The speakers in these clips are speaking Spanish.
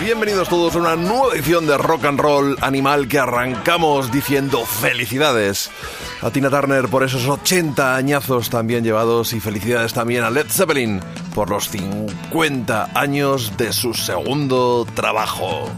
Bienvenidos todos a una nueva edición de Rock and Roll Animal que arrancamos diciendo felicidades a Tina Turner por esos 80 añazos también llevados y felicidades también a Led Zeppelin por los 50 años de su segundo trabajo.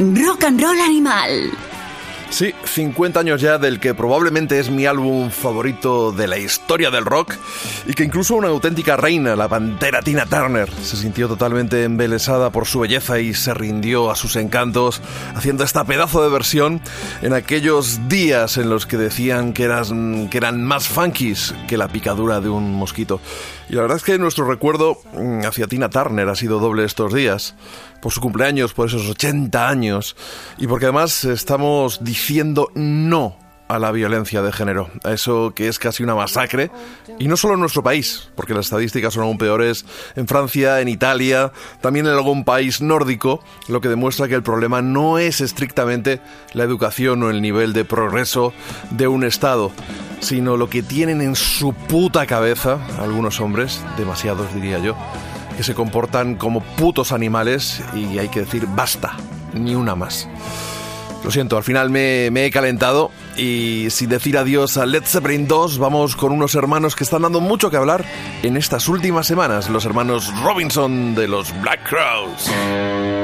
Rock and Roll Animal. Sí, 50 años ya del que probablemente es mi álbum favorito de la historia del rock y que incluso una auténtica reina, la pantera Tina Turner, se sintió totalmente embelesada por su belleza y se rindió a sus encantos haciendo esta pedazo de versión en aquellos días en los que decían que eran, que eran más funkies que la picadura de un mosquito. Y la verdad es que nuestro recuerdo mm, hacia Tina Turner ha sido doble estos días por su cumpleaños, por esos 80 años, y porque además estamos diciendo no a la violencia de género, a eso que es casi una masacre, y no solo en nuestro país, porque las estadísticas son aún peores en Francia, en Italia, también en algún país nórdico, lo que demuestra que el problema no es estrictamente la educación o el nivel de progreso de un Estado, sino lo que tienen en su puta cabeza algunos hombres, demasiados diría yo, que se comportan como putos animales y hay que decir basta, ni una más. Lo siento, al final me, he calentado y sin decir adiós a Led Zeppelin 2, vamos con unos hermanos que están dando mucho que hablar en estas últimas semanas, los hermanos Robinson de los Black Crowes.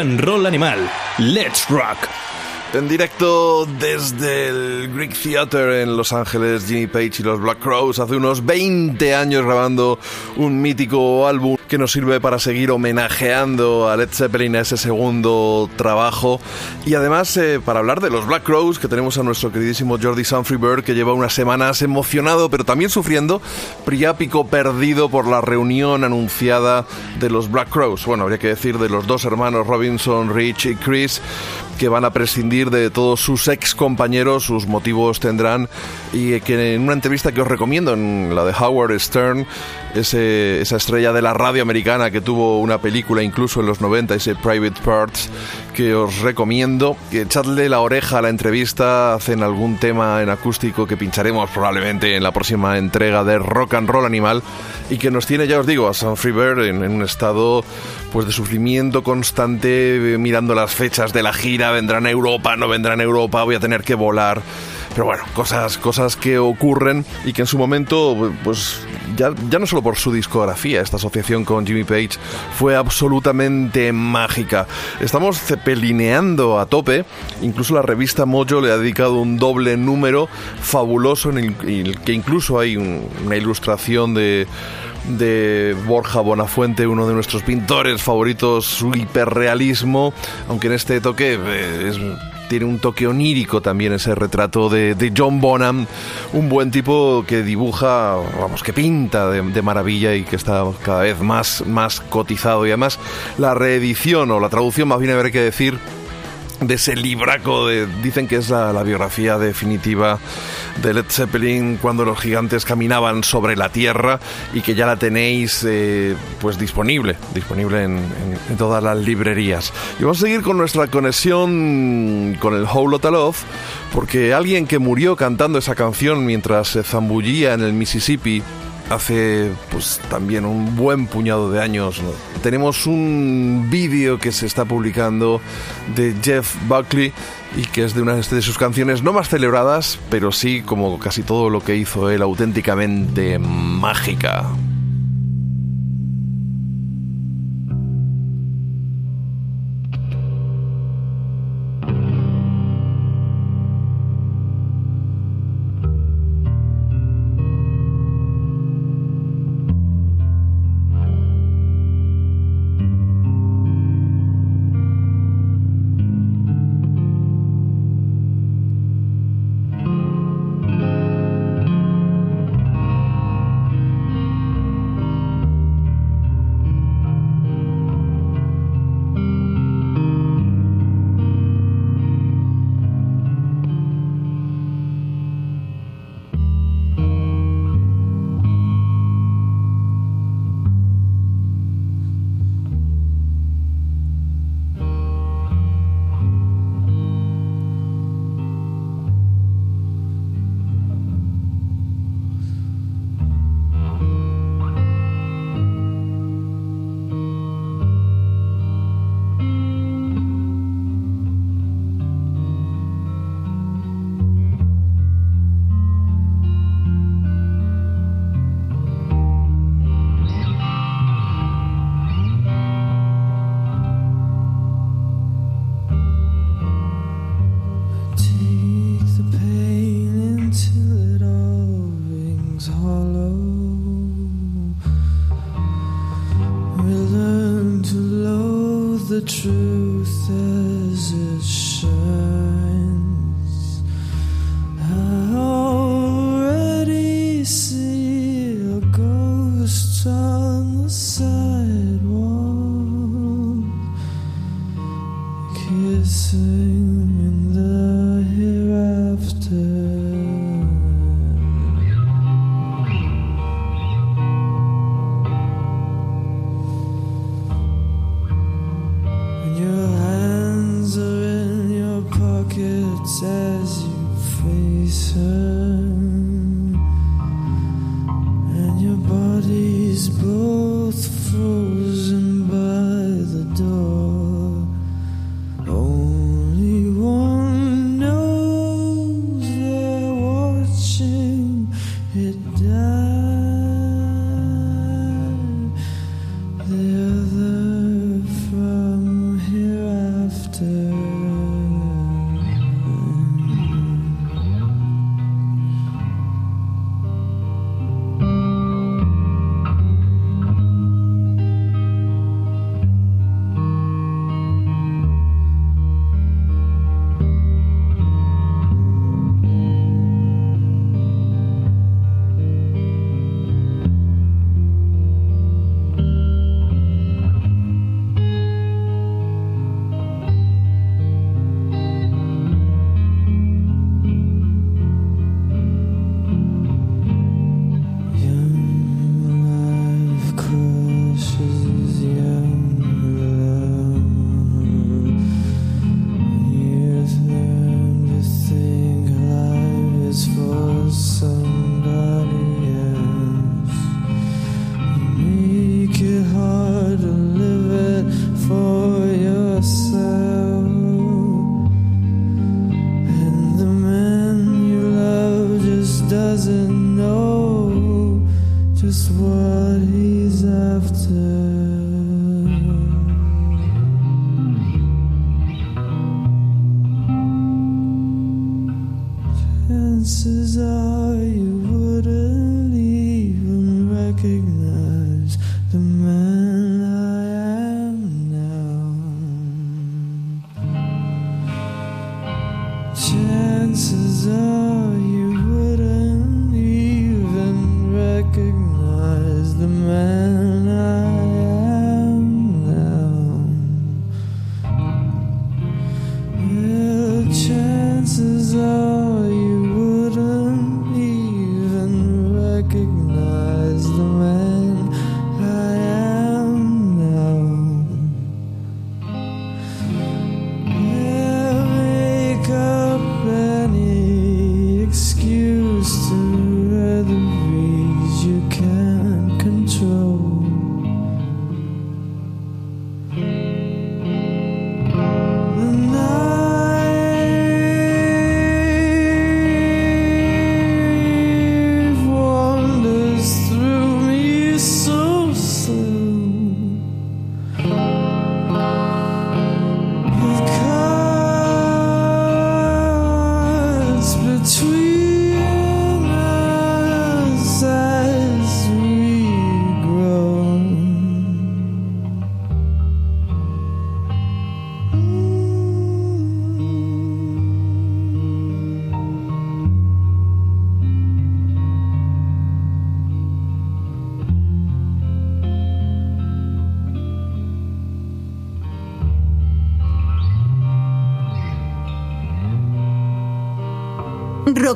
And Roll Animal. Let's Rock. En directo desde el Greek Theater en Los Ángeles, Jimmy Page y los Black Crows hace unos 20 años grabando un mítico álbum que nos sirve para seguir homenajeando a Led Zeppelin a ese segundo trabajo y además eh, para hablar de los Black Crows que tenemos a nuestro queridísimo Jordi Sanfrey Bird que lleva unas semanas emocionado pero también sufriendo priápico perdido por la reunión anunciada de los Black Crows. Bueno, habría que decir de los dos hermanos Robinson, Rich y Chris que van a prescindir de todos sus ex compañeros, sus motivos tendrán, y que en una entrevista que os recomiendo, en la de Howard Stern, ese, esa estrella de la radio americana que tuvo una película incluso en los 90, ese Private Parts, que os recomiendo, que echadle la oreja a la entrevista, hacen algún tema en acústico que pincharemos probablemente en la próxima entrega de Rock and Roll Animal, y que nos tiene, ya os digo, a Sam Freebird en, en un estado pues de sufrimiento constante, eh, mirando las fechas de la gira, vendrán a Europa, no vendrán a Europa, voy a tener que volar. Pero bueno, cosas, cosas que ocurren y que en su momento, pues ya, ya no solo por su discografía, esta asociación con Jimmy Page fue absolutamente mágica. Estamos cepelineando a tope, incluso la revista Mojo le ha dedicado un doble número fabuloso en el, que incluso hay un- una ilustración de de Borja Bonafuente, uno de nuestros pintores favoritos, su hiperrealismo, aunque en este toque eh, tiene un toque onírico también ese retrato de, de John Bonham, un buen tipo que dibuja, vamos, que pinta de, de maravilla y que está cada vez más, más cotizado. Y además la reedición o la traducción, más bien habrá que decir, de ese libraco de, dicen que es la, biografía definitiva de Led Zeppelin cuando los gigantes caminaban sobre la tierra y que ya la tenéis eh, pues disponible disponible en, todas las librerías. Y vamos a seguir con nuestra conexión con el Whole Lotta Love porque alguien que murió cantando esa canción mientras se zambullía en el Mississippi hace pues también un buen puñado de años tenemos un vídeo que se está publicando de Jeff Buckley y que es de una de sus canciones no más celebradas pero sí como casi todo lo que hizo él auténticamente mágica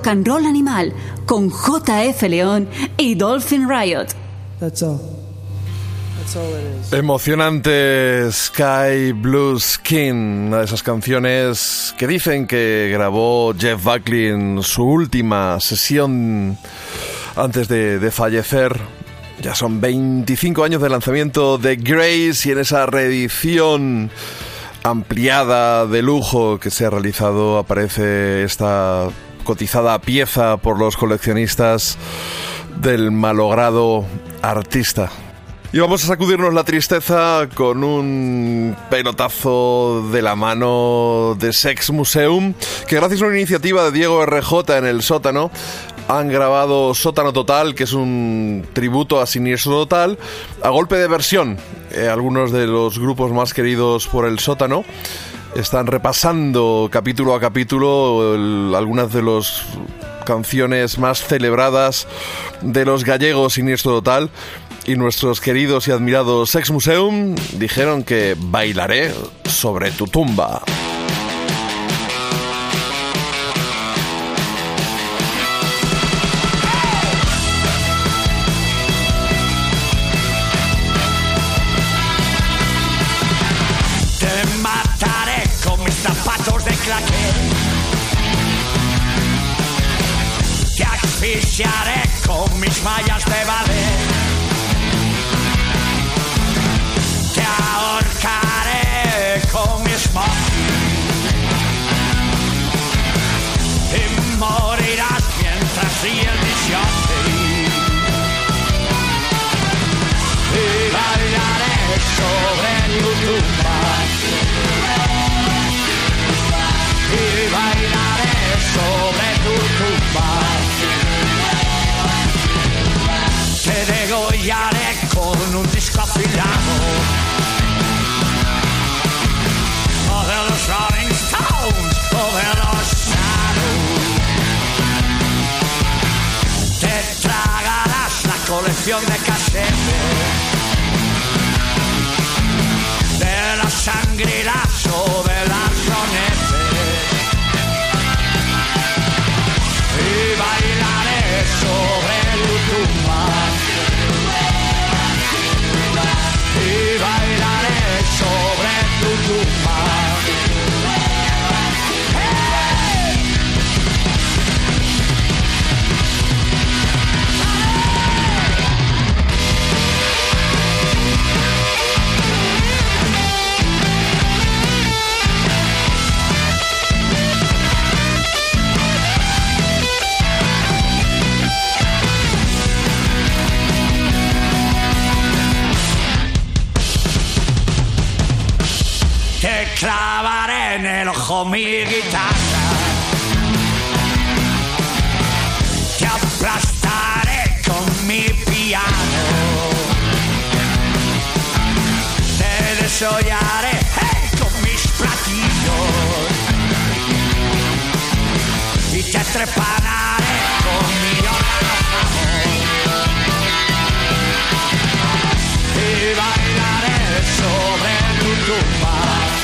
Rock and Roll Animal con JF León y Dolphin Riot. That's all. That's all it is. Emocionante Sky Blue Skin, una de esas canciones que dicen que grabó Jeff Buckley en su última sesión antes de, de fallecer. Ya son 25 años de lanzamiento de Grace y en esa reedición ampliada de lujo que se ha realizado aparece esta cotizada pieza por los coleccionistas del malogrado artista. Y vamos a sacudirnos la tristeza con un pelotazo de la mano de Sex Museum, que gracias a una iniciativa de Diego RJ en el sótano, han grabado Sótano Total, que es un tributo a Siniestro Total, a golpe de versión. Eh, algunos de los grupos más queridos por el sótano están repasando capítulo a capítulo algunas de las canciones más celebradas de los gallegos Siniestro Total. Y nuestros queridos y admirados Sex Museum dijeron que bailaré sobre tu tumba. Asfixiaré con mis mallas de ballet. Te ahorcaré con mi smoking. Y morirás mientras ríe el disjockey. Y bailaré sobre tu tumba. Y bailaré sobre tu tumba. Degollaré con un disco afilado. O de los Rolling Stones o de los Shadows. Te tragarás la colección de clavaré en el ojo mi guitarra. Te aplastaré con mi piano. Te desollaré con mis platillos. Y te trepanaré con mi órgano. Y bailaré sobre tu tumba.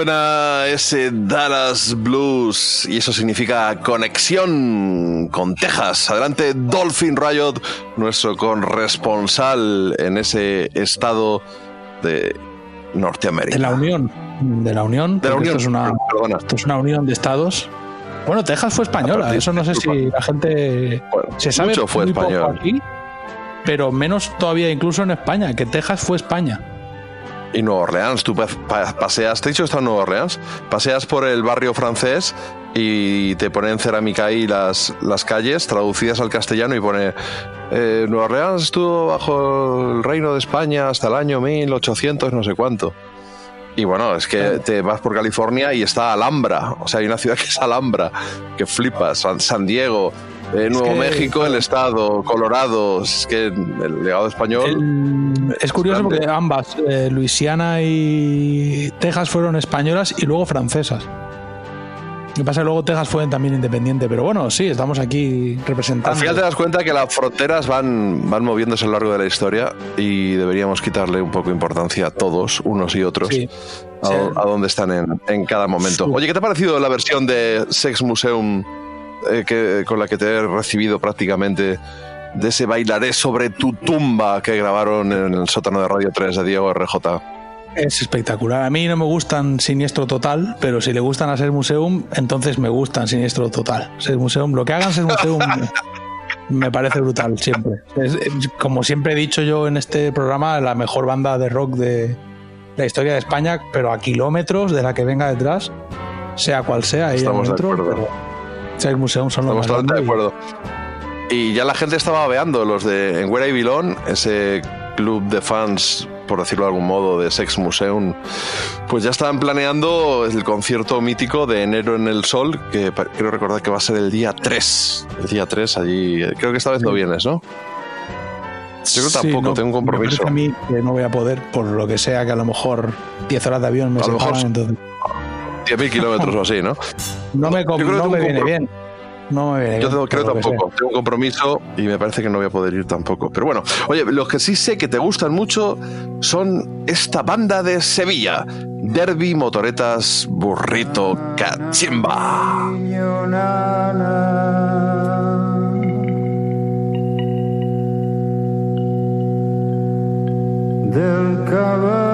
Suena ese Dallas Blues y eso significa conexión con Texas. Adelante Dolphin Riot, nuestro corresponsal en ese estado de Norteamérica. De la Unión. De la Unión. De la Unión, Esto es, una, esto es una unión de estados. Bueno, Texas fue española. Eso no sé si la gente. Bueno, se sabe mucho fue muy poco español. aquí, pero menos todavía incluso en España, que Texas fue España. Y Nueva Orleans, tú pa- pa- paseas, te he dicho que está en Nueva Orleans, paseas por el barrio francés y te ponen cerámica ahí las, las calles traducidas al castellano y pone eh, Nueva Orleans estuvo bajo el reino de España hasta el año 1800 no sé cuánto. Y bueno, es que te vas por California y está Alhambra, o sea, hay una ciudad que es Alhambra, que flipas, San, San Diego, eh, Nuevo que- México, el estado, Colorado, es que el legado español... El- es curioso grande. porque ambas, eh, Luisiana y Texas, fueron españolas y luego francesas. Lo que pasa es que luego Texas fue también independiente, pero bueno, sí, estamos aquí representando. Al final te das cuenta que las fronteras van, van moviéndose a lo largo de la historia y deberíamos quitarle un poco de importancia a todos, unos y otros, Sí. a, Sí. a dónde están en, en cada momento. Sí. Oye, ¿qué te ha parecido la versión de Sex Museum eh, que, con la que te he recibido prácticamente de ese bailaré sobre tu tumba que grabaron en el sótano de Radio 3 de Diego RJ? Es espectacular. A mí no me gustan Siniestro Total, pero si le gustan a Ser Museum, entonces me gustan Siniestro Total. Ser Museum, lo que hagan Ser Museum me parece brutal siempre. Es- es- como siempre he dicho yo en este programa, la mejor banda de rock de la historia de España, pero a kilómetros de la que venga detrás, sea cual sea. ella Estamos de dentro, acuerdo. pero Ser Museum son los más de acuerdo. Y ya la gente estaba veando los de En Where I Belong, ese club de fans, por decirlo de algún modo, de Sex Museum, pues ya estaban planeando el concierto mítico de Enero en el Sol, que quiero recordar que va a ser el día 3. El día 3 allí, creo que esta vez no vienes, ¿no? Yo creo tampoco, no, tengo un me compromiso. parece a mí que no voy a poder, por lo que sea, que a lo mejor 10 horas de avión me A lo mejor separan, sí. entonces 10.000 kilómetros o así, ¿no? no me, no me viene bien. No me viene Yo bien, tengo- creo tampoco. Tengo un compromiso y me parece que no voy a poder ir tampoco. Pero bueno, oye, los que sí sé que te gustan mucho son esta banda de Sevilla. Derby, motoretas, burrito, cachimba. del caballo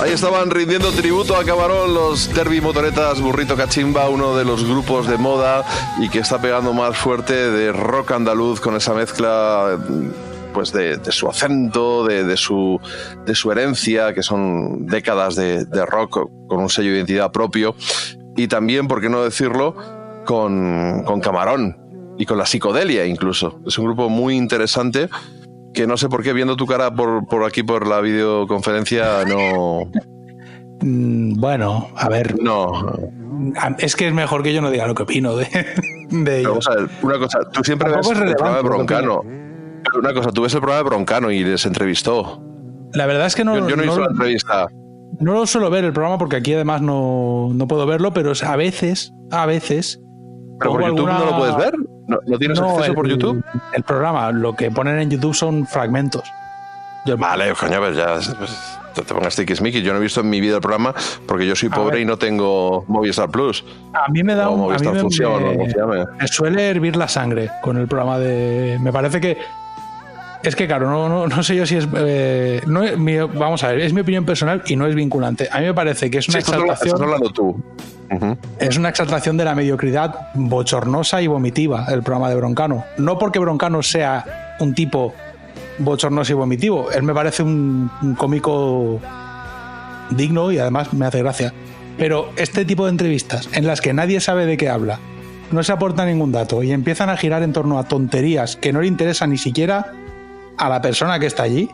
Ahí estaban rindiendo tributo a Camarón los Derby Motoretas Burrito Cachimba, uno de los grupos de moda y que está pegando más fuerte de rock andaluz con esa mezcla pues de, su acento, de, de su, de su herencia, que son décadas de, de rock con un sello de identidad propio. Y también, por qué no decirlo, con, con Camarón y con la psicodelia incluso. Es un grupo muy interesante que no sé por qué viendo tu cara por, por aquí por la videoconferencia no. Mm, Bueno, a ver, no. Es que es mejor que yo no diga lo que opino de, de ellos. vamos a ver, una cosa tú siempre ves el programa de Broncano. Una cosa tú ves el programa de Broncano y les entrevistó. La verdad es que no, yo, yo no, no hice la entrevista. no lo suelo ver el programa porque aquí además no, no puedo verlo, pero a veces, a veces. pero por YouTube no alguna- lo puedes ver no, ¿no tienes No, acceso el- por YouTube El programa, lo que ponen en YouTube son fragmentos. Yo- vale coño pues ya pues, te, te pongas tiquismiquis yo no he visto en mi vida el programa porque yo soy pobre y no tengo Movistar Plus A mí me da un, a mí me, llame me suele hervir la sangre con el programa de. Me parece que. Es que, claro, no, no, no sé yo si es. eh, no es mi- vamos a ver, es mi opinión personal y no es vinculante. A mí me parece que es Sí, una hablando- exaltación. estás hablando tú Es una exaltación de la mediocridad bochornosa y vomitiva el programa de Broncano. No porque Broncano sea un tipo bochornoso y vomitivo. Él me parece un, un cómico digno y además me hace gracia. Pero este tipo de entrevistas en las que nadie sabe de qué habla, no se aporta ningún dato y empiezan a girar en torno a tonterías que no le interesan ni siquiera a la persona que está allí,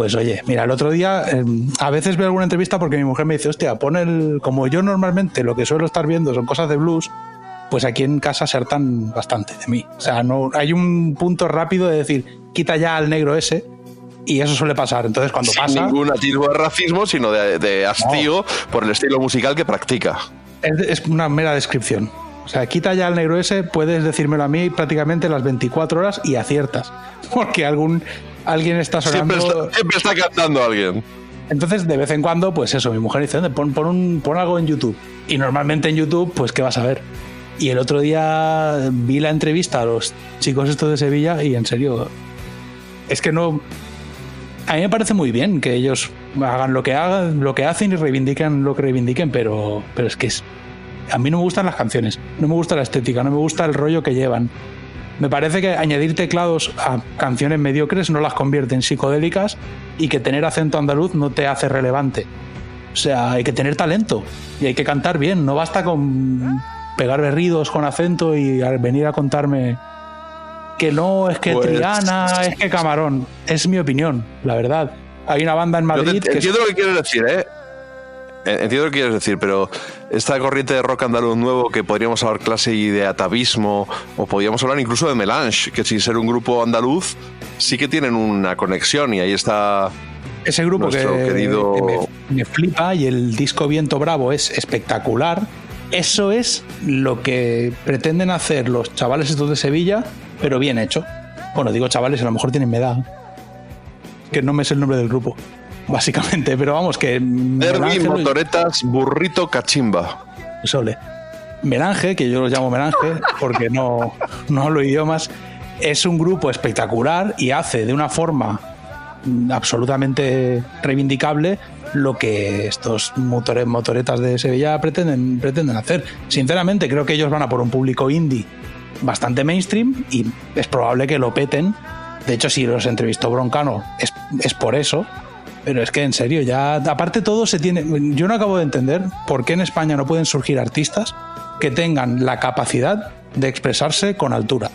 pues oye, mira, el otro día eh, a veces veo alguna entrevista porque mi mujer me dice, hostia, pon el. Como yo normalmente lo que suelo estar viendo son cosas de blues, pues aquí en casa se hartan bastante de mí. O sea, no hay un punto rápido de decir, quita ya al negro ese, y eso suele pasar. Entonces, cuando sin pasa, ningún atisbo de racismo sino de, de hastío por el estilo musical que practica es, es una mera descripción. O sea, quita ya al negro ese, puedes decírmelo a mí prácticamente las 24 horas y aciertas. Porque algún. Alguien está sonando. siempre está, siempre está cantando alguien Entonces, de vez en cuando, pues eso, mi mujer dice, "Ande, pon, pon, un- pon algo en YouTube. Y normalmente en YouTube, pues, ¿qué vas a ver? Y el otro día vi la entrevista a los chicos estos de Sevilla y en serio, es que no... A mí me parece muy bien que ellos hagan lo que hagan, lo que hacen y reivindiquen lo que reivindiquen, pero, pero es que es, a mí no me gustan las canciones, no me gusta la estética, no me gusta el rollo que llevan. Me parece que añadir teclados a canciones mediocres no las convierte en psicodélicas y que tener acento andaluz no te hace relevante. O sea, hay que tener talento y hay que cantar bien. No basta con pegar berridos con acento y venir a contarme que no, es que Pues- Triana, es que Camarón. Es mi opinión, la verdad. Hay una banda en Yo te- Madrid que entiendo lo que quieres decir, ¿eh? Eh, Entiendo lo que quieres decir, pero esta corriente de rock andaluz nuevo que podríamos hablar clase y de atavismo, o podríamos hablar incluso de melange, que sin ser un grupo andaluz, sí que tienen una conexión y ahí está ese grupo que, querido- me, me flipa y el disco Viento Bravo es espectacular. Eso es lo que pretenden hacer los chavales estos de Sevilla, pero bien hecho. Bueno, digo chavales, a lo mejor tienen mi edad. Que no me sé el nombre del grupo, básicamente. Pero vamos, que. Derby, lo- motoretas, burrito, cachimba. Sole. Melange, que yo los llamo Melange porque no, no hablo idiomas, es un grupo espectacular y hace de una forma absolutamente reivindicable lo que estos motore- motoretas de Sevilla pretenden, pretenden hacer. Sinceramente, creo que ellos van a por un público indie bastante mainstream y es probable que lo peten. De hecho, si los entrevistó Broncano, es, es por eso. Pero es que en serio, ya aparte todo se tiene. Yo no acabo de entender por qué en España no pueden surgir artistas que tengan la capacidad de expresarse con altura.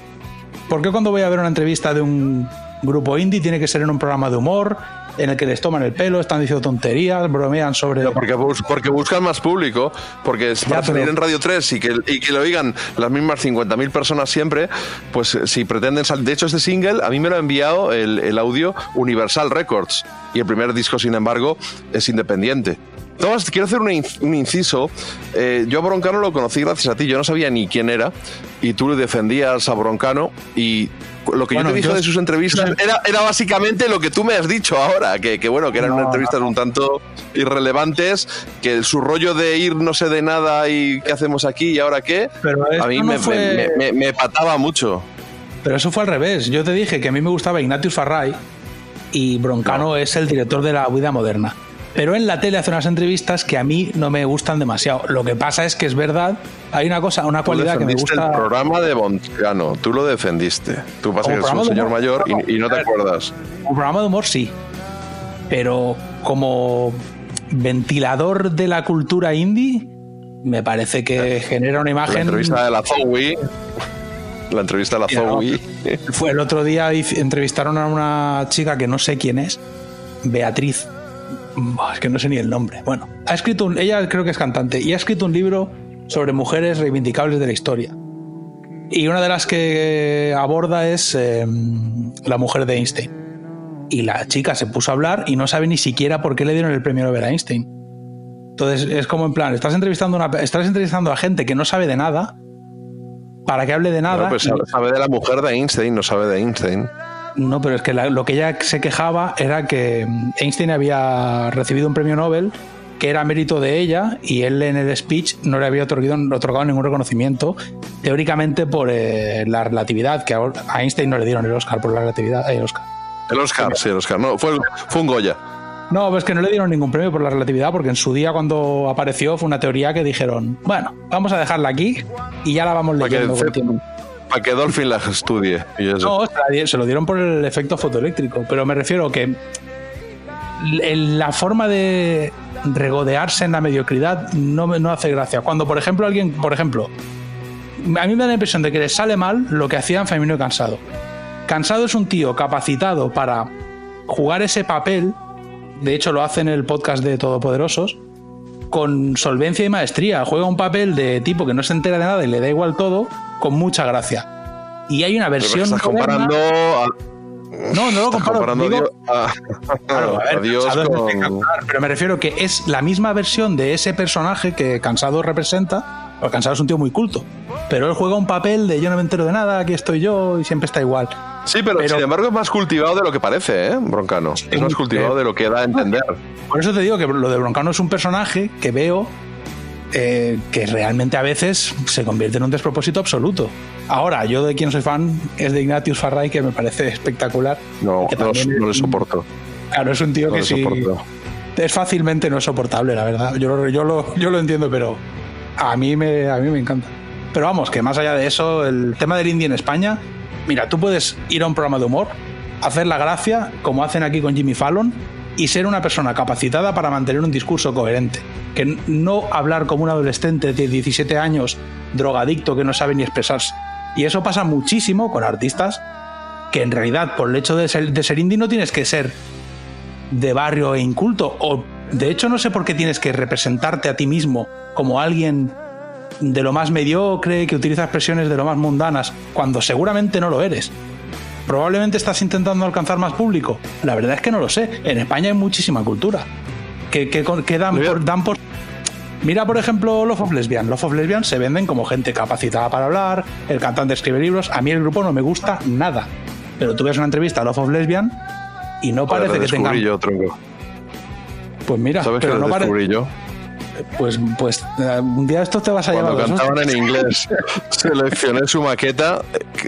¿Por qué cuando voy a ver una entrevista de un grupo indie tiene que ser en un programa de humor en el que les toman el pelo, están diciendo tonterías, bromean sobre No, porque, bus- porque buscan más público, porque es para Ya, pero- salir en Radio 3 y que, y que lo oigan las mismas 50.000 personas siempre, pues eh, si pretenden salir... De hecho, este single a mí me lo ha enviado el, el audio Universal Records y el primer disco, sin embargo, es independiente. Tomás, quiero hacer un, inc- un inciso. Eh, yo a Broncano lo conocí gracias a ti. Yo no sabía ni quién era y tú le defendías a Broncano y lo que Bueno, yo te dije yo- de sus entrevistas era, era básicamente lo que tú me has dicho ahora, que, que bueno, que eran No, entrevistas un tanto irrelevantes, que su rollo de ir no sé de nada y qué hacemos aquí y ahora qué, Pero a mí no me, fue- me- me- me pataba mucho. Pero eso fue al revés. Yo te dije que a mí me gustaba Ignatius Farray y Broncano es el director de la vida moderna. Pero en la tele hace unas entrevistas que a mí no me gustan demasiado. Lo que pasa es que es verdad, hay una cosa, una Tú cualidad que me gusta. el programa de Boncano, tú lo defendiste. Tú pasa Como que eres un señor humor, mayor no, y, y no te ver. acuerdas. Un programa de humor sí. Pero como ventilador de la cultura indie, me parece que genera una La imagen. entrevista de la Zoe. La entrevista de la Mira, no. Zoe. Fue el otro día entrevistaron a una chica que no sé quién es, Beatriz. Es que no sé ni el nombre. Bueno, ha escrito un, ella creo que es cantante y ha escrito un libro sobre mujeres reivindicables de la historia. Y una de las que aborda es eh, la mujer de Einstein. Y la chica se puso a hablar y no sabe ni siquiera por qué le dieron el premio Nobel a Einstein. Entonces es como en plan, estás entrevistando, a una, estás entrevistando a gente que no sabe de nada para que hable de nada. Bueno, pues sabe, sabe de la mujer de Einstein, no sabe de Einstein. No, pero es que la- lo que ella se quejaba era que Einstein había recibido un premio Nobel que era mérito de ella y él en el speech no le había otorgado, otorgado ningún reconocimiento, teóricamente por eh, la relatividad, que a Einstein no le dieron el Oscar por la relatividad. eh, el Oscar. El Oscar, sí, el Oscar. No, fue, fue un Goya. No, pues que no le dieron ningún premio por la relatividad porque en su día cuando apareció fue una teoría que dijeron, bueno, vamos a dejarla aquí y ya la vamos Para que, leyendo. con el tiempo". para que Dolphin la estudie. No, se, lo dieron por el efecto fotoeléctrico, pero me refiero que la forma de regodearse en la mediocridad no, no hace gracia. Cuando, por ejemplo, alguien, por ejemplo, a mí me da la impresión de que les sale mal lo que hacían Femino y Cansado. Cansado es un tío capacitado para jugar ese papel, de hecho lo hace en el podcast de Todopoderosos, con solvencia y maestría. Juega un papel de tipo que no se entera de nada y le da igual todo, con mucha gracia. Y hay una versión. estás moderna- comparando a, no, no lo comparo. comparando a digo- Dios, a- Claro, a ver, a Dios pero me refiero que es la misma versión de ese personaje que Cansado representa, porque Cansado es un tío muy culto, pero él juega un papel de yo no me entero de nada, aquí estoy yo y siempre está igual. Sí, pero, Pero- sin embargo es más cultivado de lo que parece, ¿eh, Broncano? Es más cultivado de lo que da a entender. Por eso te digo que lo de Broncano es un personaje que veo eh, que realmente a veces se convierte en un despropósito absoluto. Ahora, yo de quien soy fan es de Ignatius Farray, que me parece espectacular. No, Que no, no le soporto. Claro, es un tío No que sí. soporto. Es fácilmente no soportable, la verdad. Yo, lo- yo, lo, yo lo entiendo, pero a mí, me, a mí me encanta. Pero vamos, que más allá de eso, el tema del indie en España, mira, tú puedes ir a un programa de humor, hacer la gracia, como hacen aquí con Jimmy Fallon, y ser una persona capacitada para mantener un discurso coherente. Que no hablar como un adolescente de 17 años, drogadicto, que no sabe ni expresarse. Y eso pasa muchísimo con artistas que en realidad, por el hecho de ser, de ser indie, no tienes que ser de barrio e inculto. O de hecho, no sé por qué tienes que representarte a ti mismo como alguien de lo más mediocre, que utiliza expresiones de lo más mundanas, cuando seguramente no lo eres. Probablemente estás intentando alcanzar más público. La verdad es que no lo sé. En España hay muchísima cultura. Que, que, que dan, por, dan por- Mira, por ejemplo, Love of Lesbian. Love of Lesbian se venden como gente capacitada para hablar, el cantante escribe libros. A mí el grupo no me gusta nada. Pero tú ves una entrevista a Love of Lesbian y no parece que tengan. yo, tronco. Pues mira, ¿Sabes que pero lo no parece. descubrí yo? Pues, pues eh, un día esto te vas a Cuando llevar. los cantaban en inglés, seleccioné su maqueta,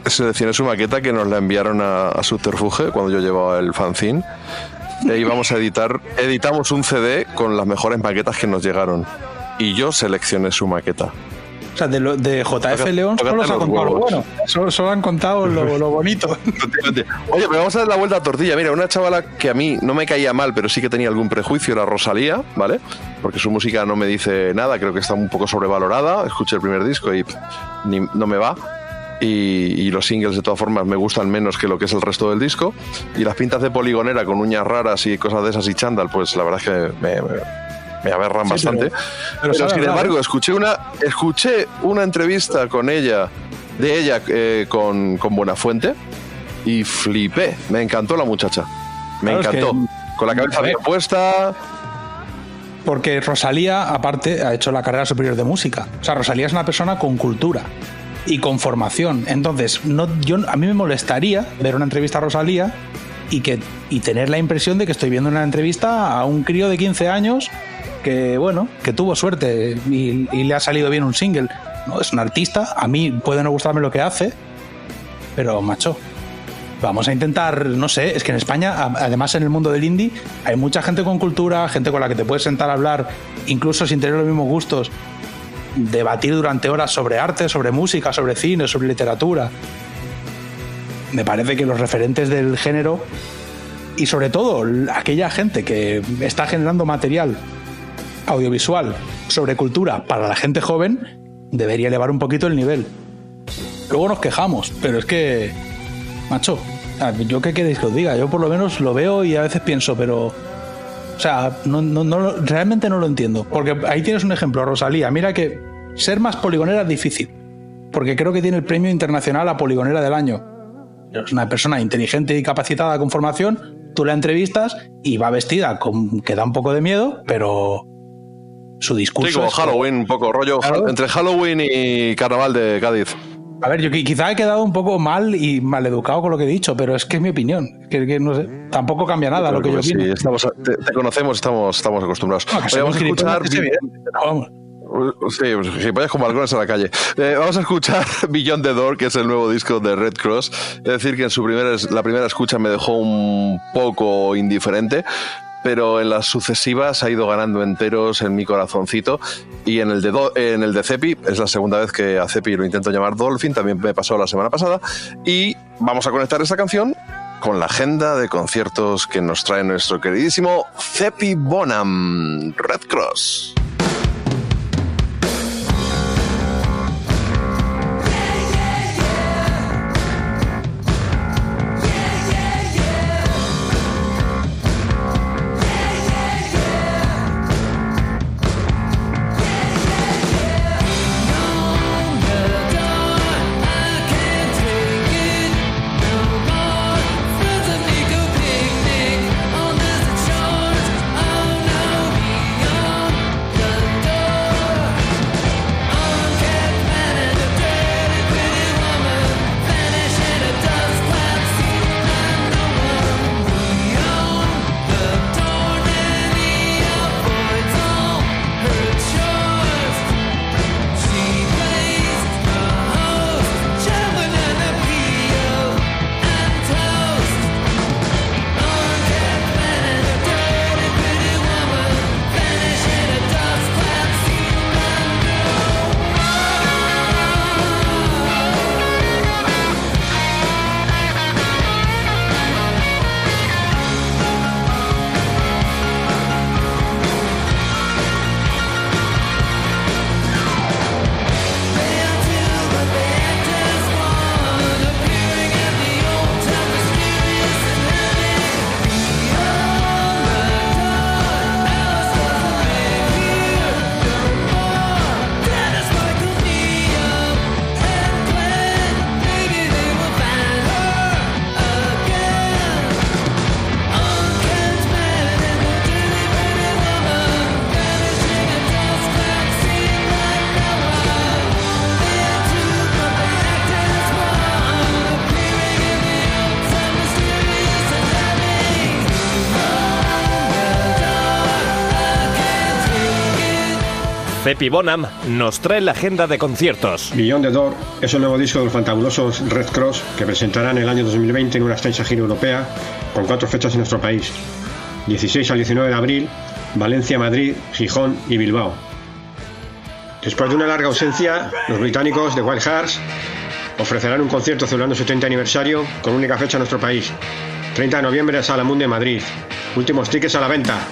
seleccioné su maqueta que nos la enviaron a, a Subterfuge cuando yo llevaba el fanzine. E íbamos a editar, editamos un CD con las mejores maquetas que nos llegaron. Y yo seleccioné su maqueta. O sea, de, lo- de JF León solo se ha los contado lo bueno. Solo, solo han contado lo, lo bonito. Oye, pero vamos a dar la vuelta a tortilla. Mira, una chavala que a mí no me caía mal, pero sí que tenía algún prejuicio, era Rosalía, ¿vale? Porque su música no me dice nada, creo que está un poco sobrevalorada. Escuché el primer disco y ni- no me va. Y, y los singles, de todas formas, me gustan menos que lo que es el resto del disco. Y las pintas de poligonera con uñas raras y cosas de esas y chándal, pues la verdad es que me, me- me aberran Sí, bastante. pero- Pero, pero sabe sin embargo, ¿eh? escuché una, escuché una entrevista con ella, de ella eh, con, con Buenafuente, y flipé. Me encantó la muchacha. Me Claro, es que- encantó. con la cabeza bien puesta. Porque Rosalía, aparte, ha hecho la carrera superior de música. O sea, Rosalía es una persona con cultura y con formación. Entonces, no, yo, a mí me molestaría ver una entrevista a Rosalía y, que, y tener la impresión de que estoy viendo una entrevista a un crío de 15 años que, bueno, que tuvo suerte y, le ha salido bien un single. No, es un artista. A mí puede no gustarme lo que hace, pero, macho, Vamos a intentar, no sé, es que en España, además en el mundo del indie, hay mucha gente con cultura, gente con la que te puedes sentar a hablar, incluso sin tener los mismos gustos, debatir durante horas sobre arte, sobre música, sobre cine, sobre literatura. Me parece que los referentes del género y sobre todo aquella gente que está generando material audiovisual sobre cultura para la gente joven debería elevar un poquito el nivel. Luego nos quejamos, pero es que, macho, yo qué queréis que os diga, yo por lo menos lo veo y a veces pienso, pero, o sea, no, no- no lo- realmente no lo entiendo. Porque ahí tienes un ejemplo, Rosalía. Mira que ser más poligonera es difícil, porque creo que tiene el premio internacional a poligonera del año. Es una persona inteligente y capacitada con formación, tú la entrevistas y va vestida con que da un poco de miedo, pero su discurso Sí, como es- Halloween, un poco rollo Claro. entre Halloween y Carnaval de Cádiz. A ver, yo qui- quizá he quedado un poco mal y maleducado con lo que he dicho, pero es que es mi opinión. Que, que no sé, tampoco cambia nada lo que yo Pues sí, opino. estamos, te, te conocemos, estamos, estamos acostumbrados. No, Oye, vamos a escuchar. pero vamos. Sí, pues, gilipollas como algunos en la calle. Eh, vamos a escuchar Beyond the Door, que es el nuevo disco de Red Cross. Es decir, que en su primera, la primera escucha me dejó un poco indiferente, pero en las sucesivas ha ido ganando enteros en mi corazoncito. Y en el de, en el de Cepi, es la segunda vez que a Cepi lo intento llamar Dolphin, también me pasó la semana pasada. Y vamos a conectar esta canción con la agenda de conciertos que nos trae nuestro queridísimo Cepi Bonham, Red Cross. Pepi Bonham nos trae la agenda de conciertos. Beyond the Door es un nuevo disco de los fantabulosos Red Cross que presentarán el año 2020 en una extensa gira europea con cuatro fechas en nuestro país. 16 al 19 de abril, Valencia, Madrid, Gijón y Bilbao. Después de una larga ausencia, los británicos de White Hearts ofrecerán un concierto celebrando su 30 aniversario con única fecha en nuestro país. 30 de noviembre, Sala Mundi en Madrid. Últimos tickets a la venta.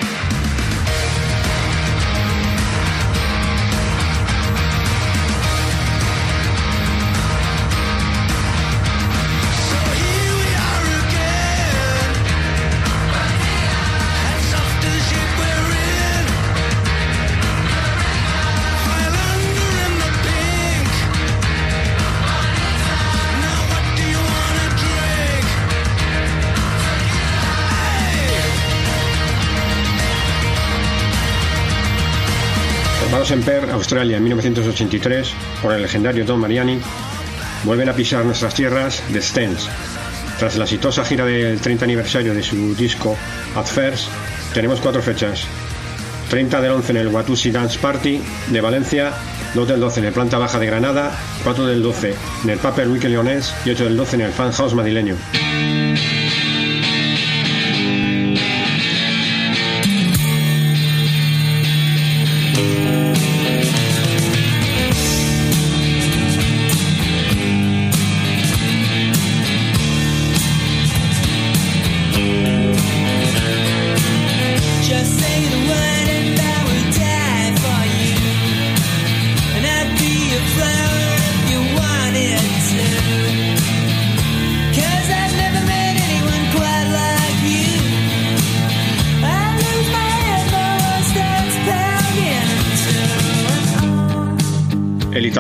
En Perth, Australia, en 1983, por el legendario Don Mariani, vuelven a pisar nuestras tierras de Stens. Tras la exitosa gira del 30 aniversario de su disco At First, tenemos cuatro fechas. 30 del 11 en el Watusi Dance Party de Valencia, 2 del 12 en el Planta Baja de Granada, 4 del 12 en el Paper Weekend Leonés y 8 del 12 en el Fan House madrileño.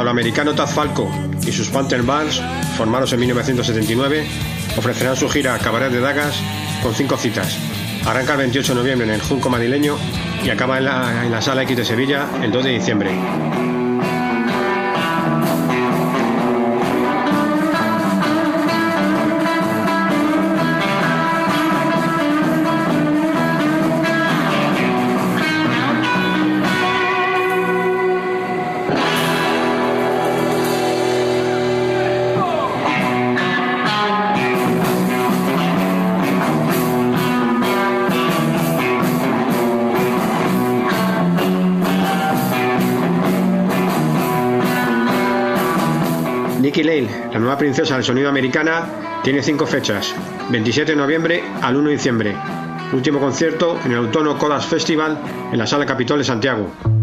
Italoamericano Taz Falco y sus Panther Bands, formados en 1979, ofrecerán su gira Cabaret de Dagas con cinco citas. Arranca el 28 de noviembre en el Junco madrileño y acaba en la, en la Sala X de Sevilla el 2 de diciembre. Nueva princesa del sonido americana, tiene cinco fechas: 27 de noviembre al 1 de diciembre. Último concierto en el Autónomo Codas Festival en la Sala Capitol de Santiago.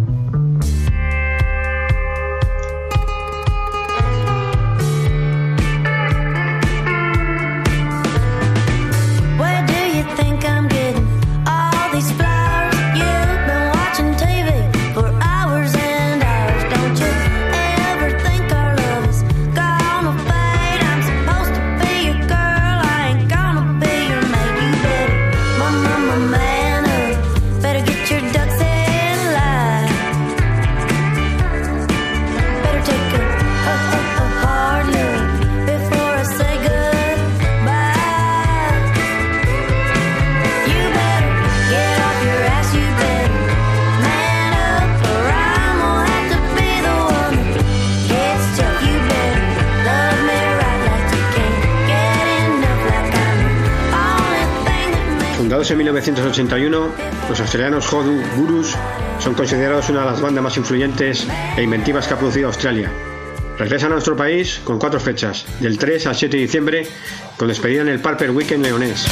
1981, los australianos Hodu Gurus son considerados una de las bandas más influyentes e inventivas que ha producido Australia. Regresan a nuestro país con cuatro fechas, del 3 al 7 de diciembre, con despedida en el Parper Weekend leonés.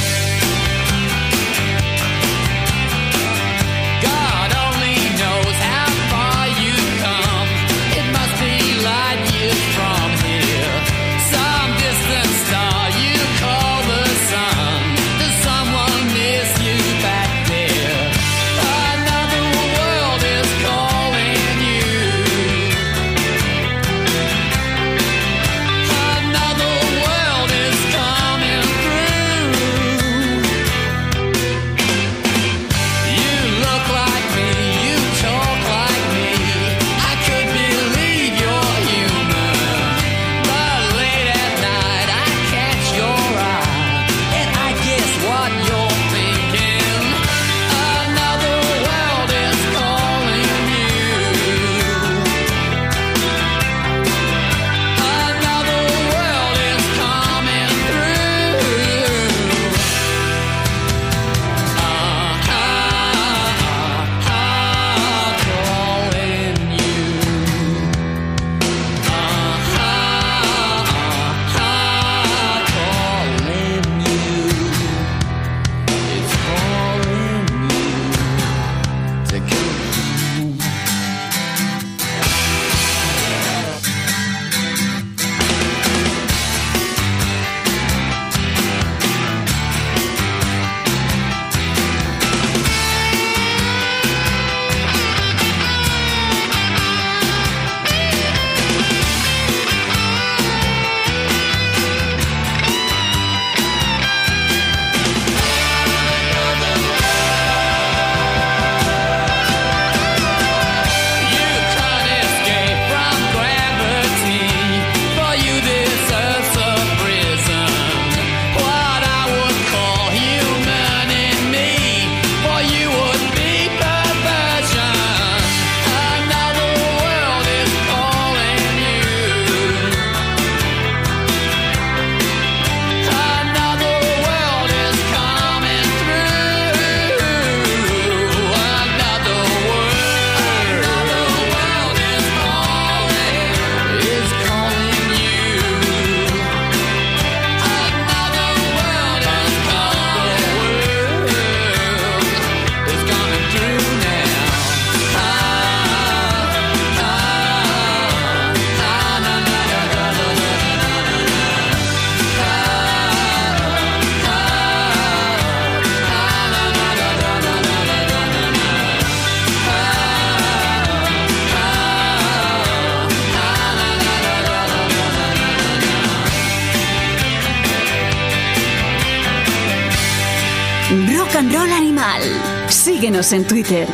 En Twitter.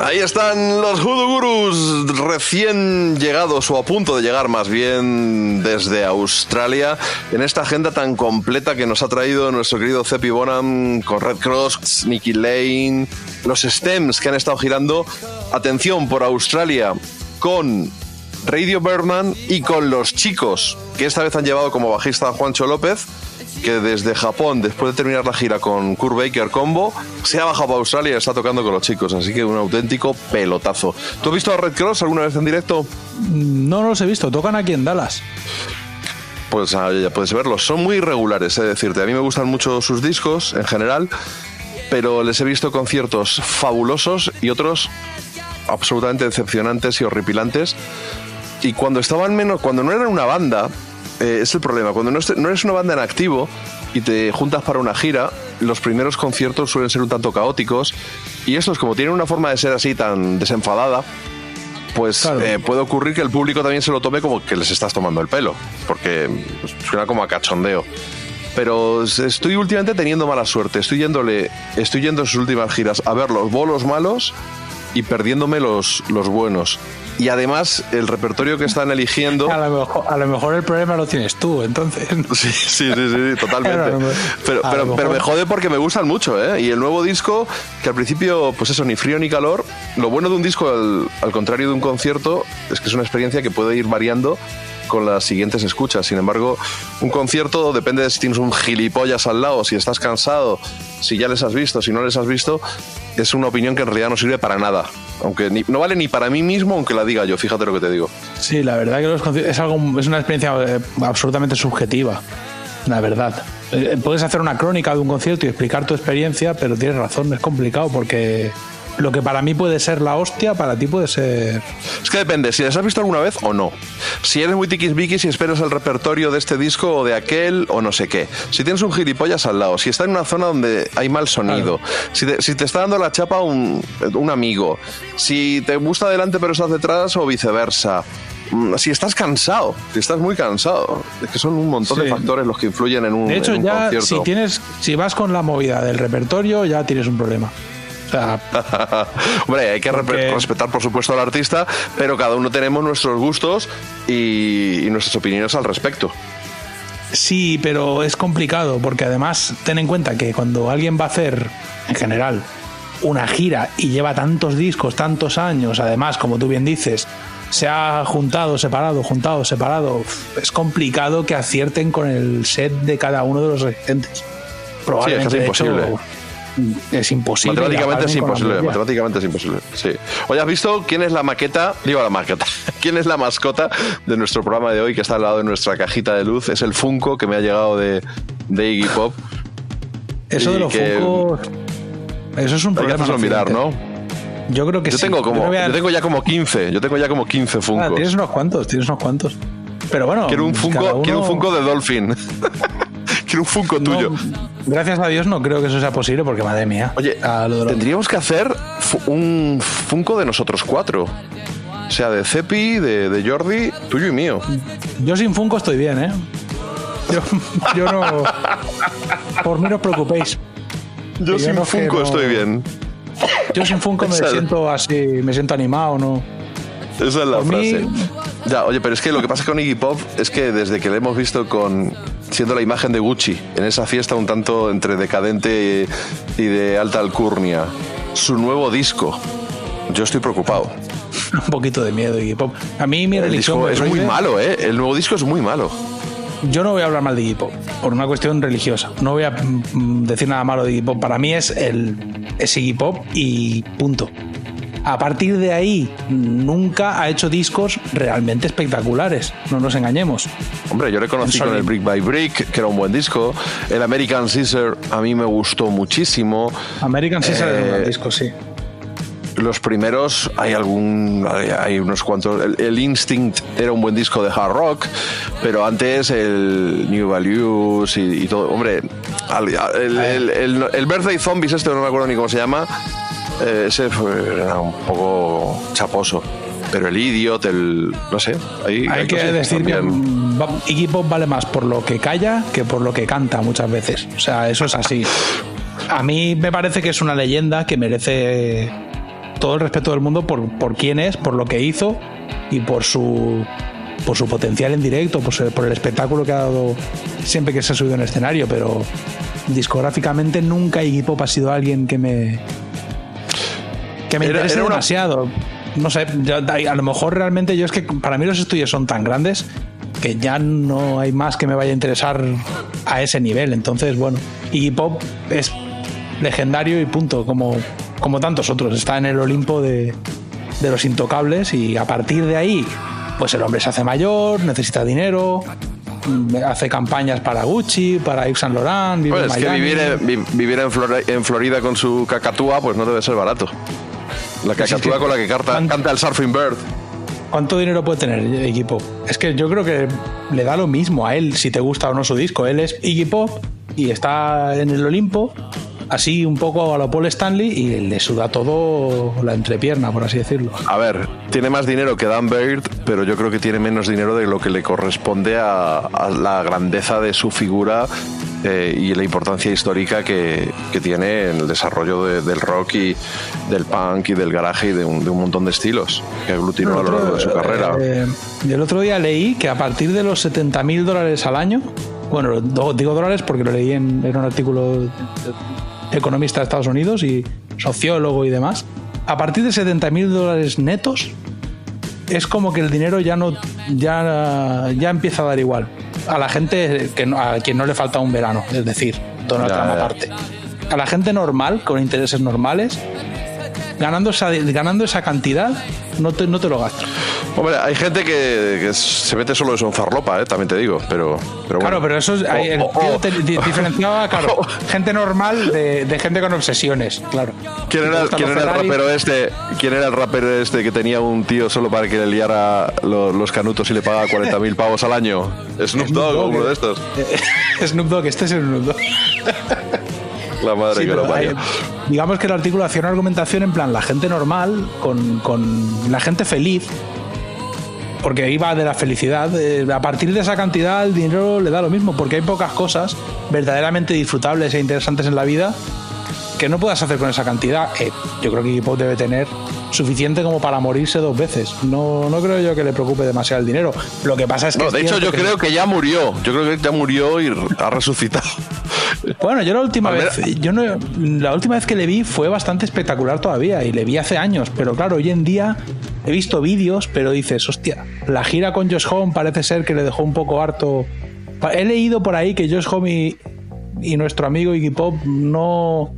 Ahí están los Hoodoo Gurus recién llegados o a punto de llegar más bien desde Australia en esta agenda tan completa que nos ha traído nuestro querido Cepi Bonham con Red Cross, Nicky Lane, los stems que han estado girando. Atención por Australia con Radio Birdman y con los chicos que esta vez han llevado como bajista Juancho López que desde Japón, después de terminar la gira con Kurt Baker Combo, se ha bajado a Australia y está tocando con los chicos. Así que un auténtico pelotazo. ¿Tú has visto a Red Cross alguna vez en directo? No, no los he visto. Tocan aquí en Dallas. Pues ah, ya puedes verlos. Son muy irregulares, he de decirte. A mí me gustan mucho sus discos en general, pero les he visto conciertos fabulosos y otros absolutamente decepcionantes y horripilantes. Y cuando estaban menos, cuando no eran una banda, eh, es el problema. Cuando no, no eres una banda en activo y te juntas para una gira, los primeros conciertos suelen ser un tanto caóticos. Y estos, como tienen una forma de ser así tan desenfadada, pues Claro. eh, puede ocurrir que el público también se lo tome como que les estás tomando el pelo, porque pues, suena como a cachondeo. Pero estoy últimamente teniendo mala suerte. Estoy yéndole, estoy yendo en sus últimas giras a ver los bolos malos y perdiéndome los, los buenos. Y además el repertorio que están eligiendo. A lo, mejor, a lo mejor el problema lo tienes tú, entonces. Sí, sí, sí, sí, totalmente. Pero, pero, pero me jode porque me gustan mucho, ¿eh? Y el nuevo disco, que al principio, pues eso, ni frío ni calor. Lo bueno de un disco, al, al contrario de un concierto, es que es una experiencia que puede ir variando con las siguientes escuchas. Sin embargo, un concierto depende de si tienes un gilipollas al lado, si estás cansado, si ya les has visto, si no les has visto. Es una opinión que en realidad no sirve para nada. Aunque ni- no vale ni para mí mismo, aunque la diga yo, fíjate lo que te digo. Sí, la verdad que los es algo es una experiencia eh, absolutamente subjetiva. La verdad. Eh, Puedes hacer una crónica de un concierto y explicar tu experiencia, pero tienes razón, es complicado porque lo que para mí puede ser la hostia, para ti puede ser. Es que depende, si les has visto alguna vez o no. Si eres muy tiquisbiquis y esperas el repertorio de este disco o de aquel o no sé qué. Si tienes un gilipollas al lado, si está en una zona donde hay mal sonido, si, te, si te está dando la chapa un, un amigo, si te gusta adelante pero estás detrás o viceversa. Mm, Si estás cansado, si estás muy cansado, es que son un montón de factores los que influyen en un, De hecho, un ya concierto. si tienes, si vas con la movida del repertorio, ya tienes un problema. Hombre, hay que Porque- respetar, por supuesto, al artista, pero cada uno tenemos nuestros gustos y, y nuestras opiniones al respecto. Sí, pero es complicado porque además ten en cuenta que cuando alguien va a hacer, en general, una gira y lleva tantos discos, tantos años, además, como tú bien dices, se ha juntado, separado, juntado, separado, es complicado que acierten con el set de cada uno de los residentes. Probablemente, Sí, es hecho, es imposible. Matemáticamente es imposible, matemáticamente es imposible. Sí. Oye, ¿has visto quién es la maqueta? Digo la maqueta. ¿Quién es la mascota de nuestro programa de hoy que está al lado de nuestra cajita de luz? Es el Funko que me ha llegado de, de Iggy Pop. Eso de los que- Funkos, Eso es un Hay problema. mirar, ¿no? Yo creo que Yo sí. tengo como, yo tengo ya como 15, yo tengo ya como 15 Ah, Funkos. tienes unos cuantos, tienes unos cuantos. Pero bueno, Quiero un cada Funko, uno- quiero un Funko de Dolphin. quiero un Funko No, tuyo. gracias a Dios no creo que eso sea posible porque madre mía. Oye, a lo de los- tendríamos que hacer un Funko de nosotros cuatro. O sea, de Cepi, de, de Jordi, tuyo y mío. yo sin Funko estoy bien, ¿eh? Yo, yo no. Por mí no os preocupéis. Yo yo sin no, que Funko no- estoy bien. Yo sin Funko me siento así, me siento animado, ¿no? Esa es la Por mí- frase. Ya, oye, pero es que lo que pasa con Iggy Pop es que desde que le hemos visto con siendo la imagen de Gucci en esa fiesta un tanto entre decadente y de alta alcurnia, su nuevo disco, yo estoy preocupado. Un poquito de miedo y pop. A mí mi El religión disco es muy malo, ¿eh? El nuevo disco es muy malo. Yo no voy a hablar mal de Iggy Pop por una cuestión religiosa. No voy a mm, decir nada malo de Iggy Pop. Para mí es el es Iggy Pop y punto. A partir de ahí, nunca ha hecho discos realmente espectaculares. No nos engañemos. Hombre, yo le conocí con el. Brick by Brick, que era un buen disco. El American Caesar a mí me gustó muchísimo. American Caesar es un Eh, gran disco, sí. Los primeros, hay algún, hay, hay unos cuantos. El, el Instinct era un buen disco de hard rock, pero antes el New Values y, y todo. Hombre, al- el, el, el- Birthday Zombies, este no me acuerdo ni cómo se llama, eh, ese fue- era un poco chaposo. Pero el Idiot, el. No sé. Hay, Hay que decir que también- Iggy Pop vale más por lo que calla que por lo que canta muchas veces. O sea, eso es así. a mí me parece que es una leyenda que merece todo el respeto del mundo por, por quién es, por lo que hizo y por su por su potencial en directo, por, su- por el espectáculo que ha dado siempre que se ha subido en escenario, pero discográficamente nunca Iggy Pop ha sido alguien que me que me Era- interese era una- demasiado. No sé, yo- a lo mejor realmente yo es que para mí los estudios son tan grandes que ya no hay más que me vaya a interesar a ese nivel. Entonces, bueno, Iggy Pop es legendario y punto, como, como tantos otros. Está en el Olimpo de, de los intocables y a partir de ahí, pues el hombre se hace mayor, necesita dinero, hace campañas para Gucci, para Yves Saint Laurent, vive Pues en es que vivir, en, vi- vivir en, Flor- en Florida con su cacatúa, pues no debe ser barato. La sí. con la que canta, canta el Surfing Bird. ¿Cuánto dinero puede tener el equipo? Es que yo creo que le da lo mismo a él si te gusta o no su disco. Él es Iggy Pop y está en el Olimpo, así un poco a lo Paul Stanley y le suda todo la entrepierna, por así decirlo. A ver, tiene más dinero que Dan Baird, pero yo creo que tiene menos dinero de lo que le corresponde a, a la grandeza de su figura eh, y la importancia histórica que, que tiene en el desarrollo de- del rock y del punk y del garaje y de un, de un montón de estilos que aglutinó a lo largo de su carrera. Eh, y el otro día leí que a partir de los 70 mil dólares al año, bueno, digo dólares porque lo leí en, en un artículo de economista de Estados Unidos y sociólogo y demás, a partir de 70 mil dólares netos, es como que el dinero ya no ya, ya empieza a dar igual a la gente que no- a quien no le falta un verano, es decir, Donald Trump aparte. A la gente normal, con intereses normales, ganando esa, ganando esa cantidad, no te, no te lo gastas. Hombre, hay gente que, que se mete solo eso en farlopa, eh, también te digo, pero, pero bueno. Claro, pero eso es. ahí el Oh, oh, tío oh. te- di- diferenciaba, claro, gente normal de, de gente con obsesiones, claro. ¿Quién era, quién los era el rapero este? ¿Quién era el rapero este que tenía un tío solo para que le liara lo- los canutos y le pagaba 40.000 pavos al año? Snoop Dogg, Dogg, uno eh. de estos. Snoop Dogg, este es el Snoop Dogg. La madre Sí, que lo parió. eh, digamos que el artículo hacía una argumentación en plan la gente normal con, con la gente feliz porque iba de la felicidad eh, a partir de esa cantidad el dinero le da lo mismo porque hay pocas cosas verdaderamente disfrutables e interesantes en la vida que no puedas hacer con esa cantidad Eh, yo creo que Pop debe tener suficiente como para morirse dos veces no, no creo yo que le preocupe demasiado el dinero lo que pasa es que No, de hecho, yo creo que ya murió. Yo creo que ya murió y ha resucitado. Bueno, yo la última vez, yo no, la última vez que le vi fue bastante espectacular todavía y le vi hace años, pero claro, hoy en día he visto vídeos, pero dices, hostia, la gira con Josh Home parece ser que le dejó un poco harto. He leído por ahí que Josh Home y, y nuestro amigo Iggy Pop no,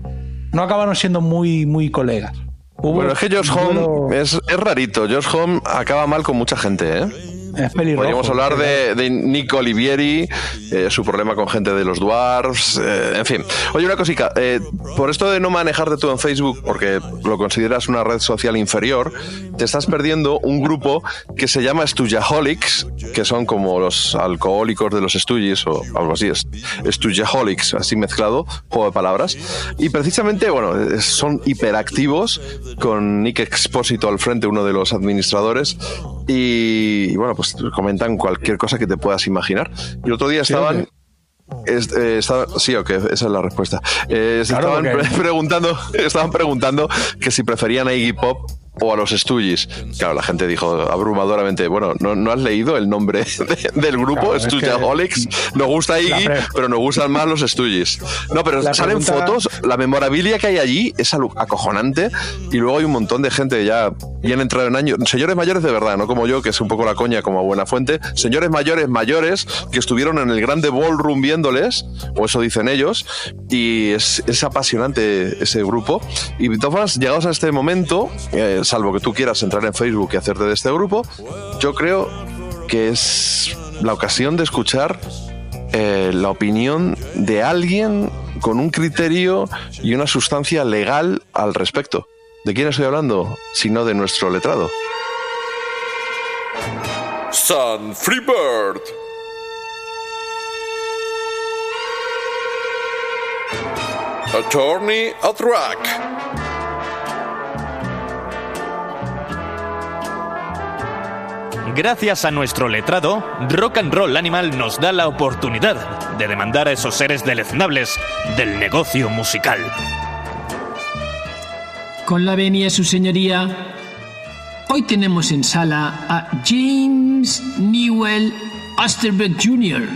no acabaron siendo muy, muy colegas. Hubo Bueno, es que Josh Home es, es rarito. Josh Home acaba mal con mucha gente, ¿eh? Es pelirrojo, Podríamos hablar de, de Nick Olivieri, eh, su problema con gente de los Dwarfs, eh, en fin. Oye, una cosita, eh, por esto de no manejarte tú en Facebook, porque lo consideras una red social inferior, te estás perdiendo un grupo que se llama Stuyaholics, que son como los alcohólicos de los Stooges o algo así, Stuyaholics, así mezclado, juego de palabras. Y precisamente, bueno, eh, son hiperactivos con Nick Expósito al frente, uno de los administradores, y, y bueno, pues comentan cualquier cosa que te puedas imaginar. Y el otro día estaban... es- eh, estaba- sí, ok, esa es la respuesta. Eh, Claro, estaban pre- preguntando, estaban preguntando que si preferían a Iggy Pop o a los Stooges. Claro, la gente dijo abrumadoramente, bueno, ¿no, no has leído el nombre de- del grupo? Claro, es que- Stoogeaholics. Nos gusta Iggy, pero nos gustan más los Stooges. No, pero La salen pregunta- fotos, la memorabilia que hay allí es acojonante y luego hay un montón de gente ya bien entrado en años, señores mayores de verdad, no como yo, que es un poco la coña como buena fuente, señores mayores mayores que estuvieron en el grande ballroom viéndoles, o eso dicen ellos, y es, es apasionante ese grupo. Y de todas formas, llegados a este momento, eh, salvo que tú quieras entrar en Facebook y hacerte de este grupo, yo creo que es la ocasión de escuchar eh, la opinión de alguien con un criterio y una sustancia legal al respecto. ¿De quién estoy hablando? Sino de nuestro letrado. Sun Freebird. Attorney at Rack. Gracias a nuestro letrado, Rock and Roll Animal nos da la oportunidad de demandar a esos seres deleznables del negocio musical. Con la venia, su señoría. Hoy tenemos en sala a James Newell Osterberg Jr.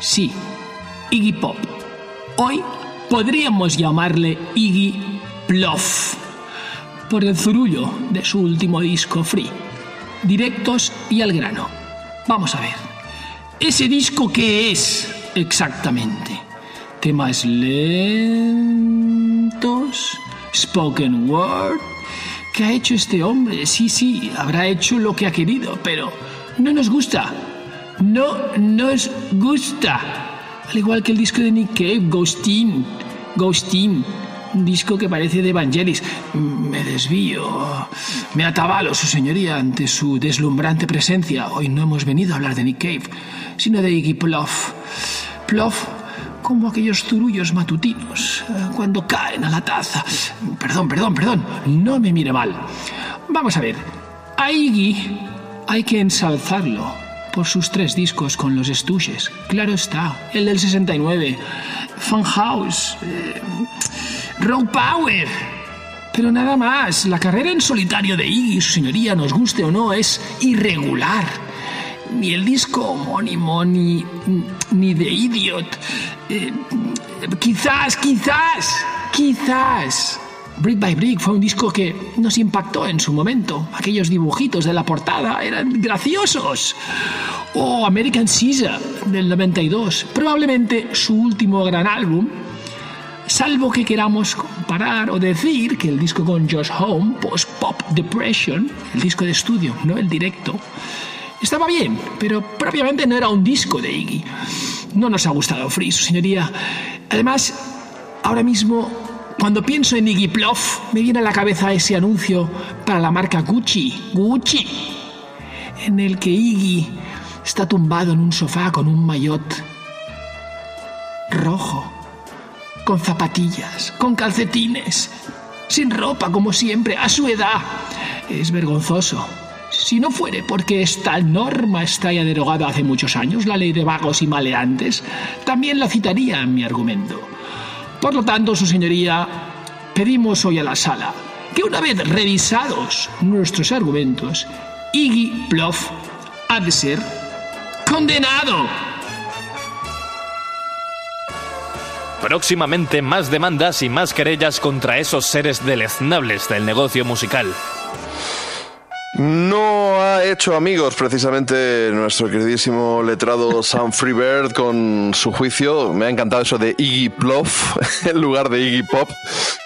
Sí, Iggy Pop. Hoy podríamos llamarle Iggy Ploff por el zurullo de su último disco Free. Directos y al grano. Vamos a ver. ¿Ese disco qué es exactamente? ¿Temas lentos? ¿Spoken word? ¿Qué ha hecho este hombre? Sí, sí, habrá hecho lo que ha querido, pero no nos gusta. No nos gusta. Al igual que el disco de Nick Cave, Ghostin. Ghostin. Disco que parece de Evangelis. Me desvío. Me atabalo, su señoría, ante su deslumbrante presencia. Hoy no hemos venido a hablar de Nick Cave, sino de Iggy Ploff. Ploff como aquellos zurullos matutinos eh, cuando caen a la taza. Perdón, perdón, perdón. No me mire mal. Vamos a ver. A Iggy hay que ensalzarlo por sus tres discos con los estuches. Claro está. El del 69. Funhouse. Eh, Raw Power. Pero nada más, la carrera en solitario de Iggy, señoría, nos guste o no, es irregular. Ni el disco homónimo, ni, ni The Idiot. Eh, quizás, quizás, quizás. Brick by Brick fue un disco que nos impactó en su momento. Aquellos dibujitos de la portada eran graciosos. O American Caesar del 92, probablemente su último gran álbum, salvo que queramos comparar o decir que el disco con Josh Home, Post Pop Depression, el disco de estudio, no el directo, estaba bien, pero propiamente no era un disco de Iggy. No nos ha gustado Free, su señoría. Además, ahora mismo, cuando pienso en Iggy Ploff, me viene a la cabeza ese anuncio para la marca Gucci, Gucci, en el que Iggy está tumbado en un sofá con un maillot rojo con zapatillas, con calcetines, sin ropa como siempre, a su edad. Es vergonzoso. Si no fuere porque esta norma está ya derogada hace muchos años, la ley de vagos y maleantes, también la citaría en mi argumento. Por lo tanto, su señoría, pedimos hoy a la sala que una vez revisados nuestros argumentos, Iggy Ploff ha de ser condenado. Próximamente más demandas y más querellas contra esos seres deleznables del negocio musical. No ha hecho amigos precisamente nuestro queridísimo letrado Sam Freebird con su juicio. Me ha encantado eso de Iggy Ploff en lugar de Iggy Pop,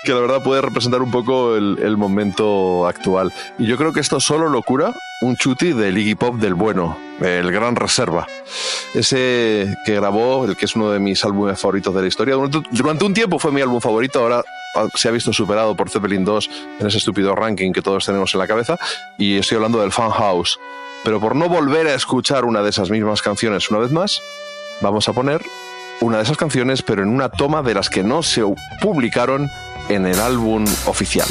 que la verdad puede representar un poco el, el momento actual. Y yo creo que esto solo lo cura un chuti del Iggy Pop del bueno, el Gran Reserva. Ese que grabó, el que es uno de mis álbumes favoritos de la historia. Durante un tiempo fue mi álbum favorito, ahora se ha visto superado por Zeppelin 2 en ese estúpido ranking que todos tenemos en la cabeza. Y estoy hablando del Fan House. Pero por no volver a escuchar una de esas mismas canciones una vez más, vamos a poner una de esas canciones, pero en una toma de las que no se publicaron en el álbum oficial.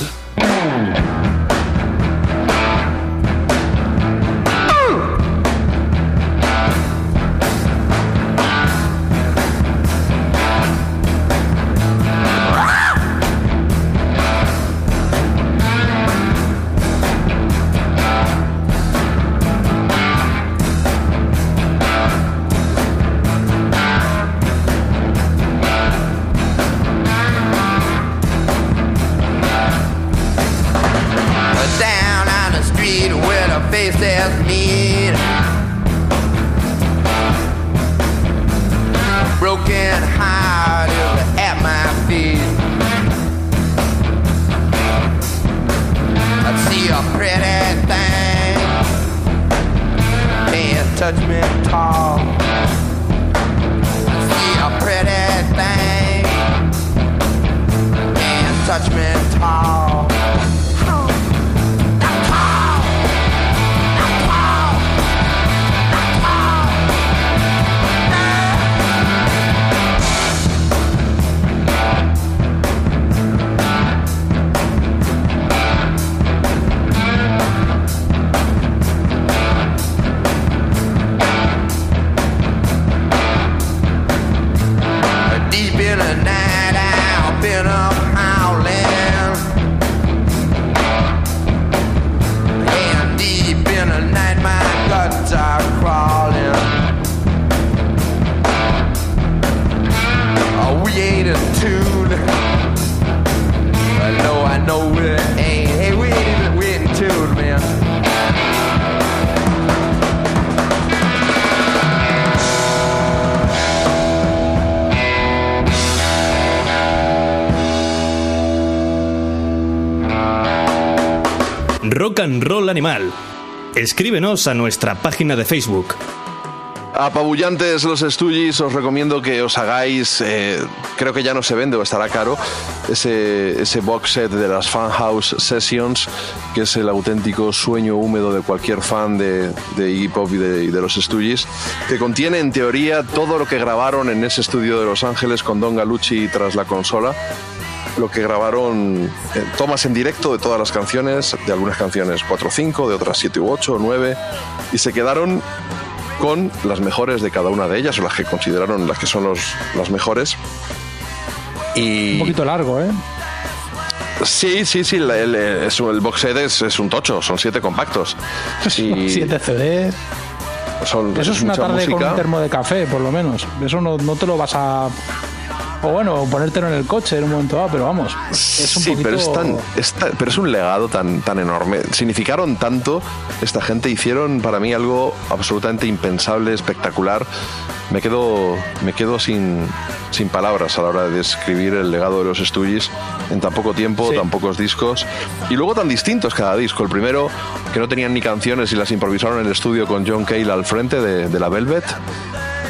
Animal. Escríbenos a nuestra página de Facebook. Apabullantes los Stooges, os recomiendo que os hagáis, eh, creo que ya no se vende o estará caro, ese, ese box set de las Fan House Sessions, que es el auténtico sueño húmedo de cualquier fan de, de Iggy Pop y de, de los Stooges, que contiene en teoría todo lo que grabaron en ese estudio de Los Ángeles con Don Galucci tras la consola lo que grabaron eh, tomas en directo de todas las canciones, de algunas canciones 4 o 5, de otras 7 u 8 o 9, y se quedaron con las mejores de cada una de ellas, o las que consideraron las que son los, las mejores. Y Un poquito largo, ¿eh? Sí, sí, sí, el, el- es- el box set es, es un tocho, son siete compactos. Y Siete CDs. son, Eso es una tarde con música. un termo de café, por lo menos. Eso no, no te lo vas a. O bueno, ponértelo en el coche en un momento dado, pero vamos. Es un sí, poquito. pero es, tan, es tan- pero es un legado tan, tan enorme. Significaron tanto, esta gente hicieron para mí algo absolutamente impensable, espectacular. Me quedo, me quedo sin, sin palabras a la hora de describir el legado de los Stooges en tan poco tiempo, tan pocos discos y luego tan distintos cada disco. El primero, que no tenían ni canciones y las improvisaron en el estudio con John Cale al frente de, de la Velvet.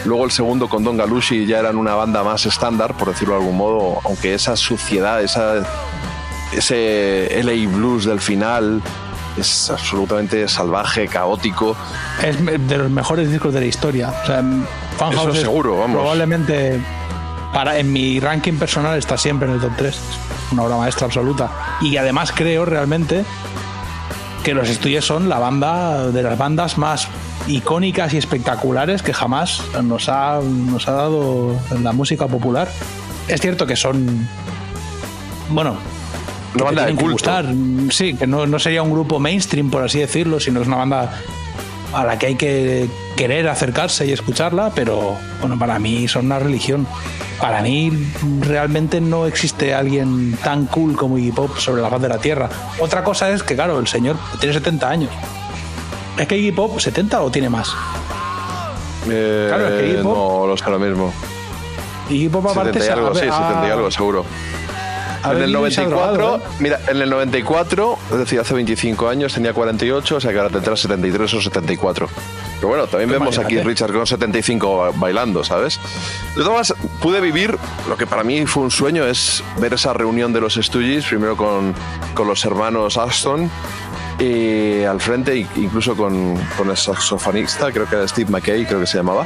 Luego el segundo con Don Galushi ya eran una banda más estándar, por decirlo de algún modo, aunque esa suciedad, esa, ese LA Blues del final es absolutamente salvaje, caótico. Es de los mejores discos de la historia. O sea, Funhouse Eso es seguro, vamos. Probablemente para, en mi ranking personal está siempre en el top 3. Una obra maestra absoluta. Y además creo realmente que los estudios son la banda de las bandas más icónicas y espectaculares que jamás nos ha, nos ha dado la música popular. Es cierto que son. Bueno. Una banda de culto. gustar. Sí, que no, no sería un grupo mainstream, por así decirlo, sino es una banda a la que hay que querer acercarse y escucharla, pero bueno, para mí son una religión. Para mí realmente no existe alguien tan cool como Iggy Pop sobre la faz de la Tierra. Otra cosa es que, claro, el señor tiene 70 años. ¿Es que Iggy Pop 70 o tiene más? Eh, Claro, es que Iggy Pop- no lo sé lo mismo. Iggy Pop aparte 70 y algo, a ver, sí, a- 70 y algo, seguro. a En ver, el Iggy se ha 94, drogado, ¿eh? mira, en el 94, es decir, hace 25 años tenía 48, o sea que ahora tendrá 73 o 74. Pero bueno, también Pues vemos aquí imagínate. Richard con 75 ba- bailando, ¿sabes? De todas pude vivir lo que para mí fue un sueño, es ver esa reunión de los Stooges, primero con, con los hermanos Aston, al frente, incluso con, con el saxofonista, creo que era Steve McKay, creo que se llamaba.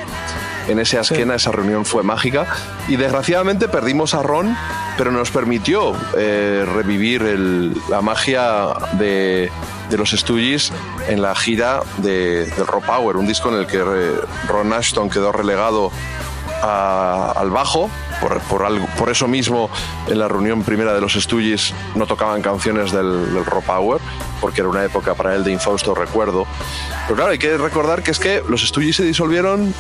En ese Asquena esa reunión fue mágica y desgraciadamente perdimos a Ron, pero nos permitió eh, revivir el- la magia de, de los Stooges en la gira de, del Raw Power, un disco en el que eh, Ron Ashton quedó relegado al bajo. Por, por, eso mismo, en la reunión primera de los Stooges no tocaban canciones del, del Raw Power, porque era una época para él de infausto recuerdo. Pero claro, hay que recordar que es que los Stooges se disolvieron.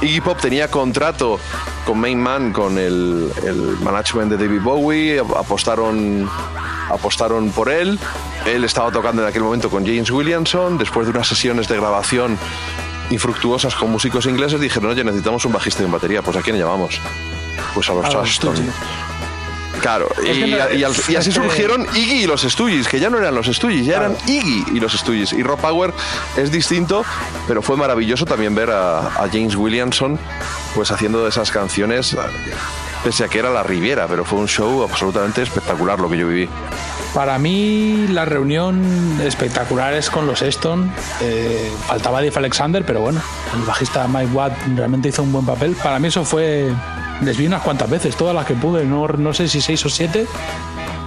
Iggy Pop tenía contrato con Main Man, con el, el management de David Bowie, apostaron, apostaron por él. Él estaba tocando en aquel momento con James Williamson. Después de unas sesiones de grabación infructuosas con músicos ingleses, dijeron, oye, necesitamos un bajista y un batería. Pues ¿a quién llamamos? Pues a los A los. Claro, Es y, no- y al- y así es que- surgieron Iggy y los Stooges, que ya no eran los Stooges, ya eran Iggy y los Stooges. Y Rock Power es distinto, pero fue maravilloso también ver a, a James Williamson pues haciendo esas canciones, pese a que era la Riviera, pero fue un show absolutamente espectacular lo que yo viví. Para mí la reunión espectacular es con los Eston. Eh, faltaba Dave Alexander, pero bueno, el bajista Mike Watt realmente hizo un buen papel. Para mí eso fue... Les vi unas cuantas veces, todas las que pude, no, no sé si seis o siete,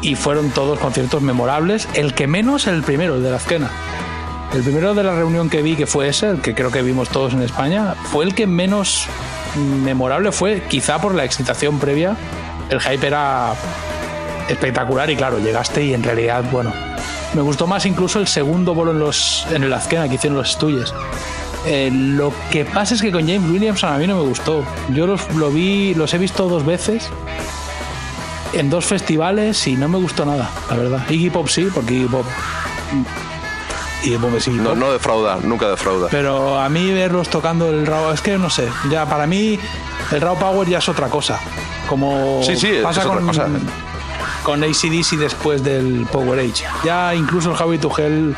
y fueron todos conciertos memorables. El que menos, el primero, el de la Azquena. El primero de la reunión que vi, que fue ese, el que creo que vimos todos en España, fue el que menos memorable fue, quizá por la excitación previa. El hype era espectacular y claro, llegaste y en realidad, bueno, me gustó más incluso el segundo bolo en, los, en el Azkena que hicieron los Stooges. Eh, lo que pasa es que con James Williamson a mí no me gustó. Yo los, lo vi, los he visto dos veces en dos festivales y no me gustó nada, la verdad. Iggy Pop sí, porque Iggy Pop. Iggy Pop es Iggy No, no defrauda, nunca defrauda. Pero a mí verlos tocando el Raw, es que no sé, ya para mí el Raw Power ya es otra cosa. Como Sí, sí, pasa es otra con, cosa. Con ACDC después del Power Age. Ya incluso el Javi Tugel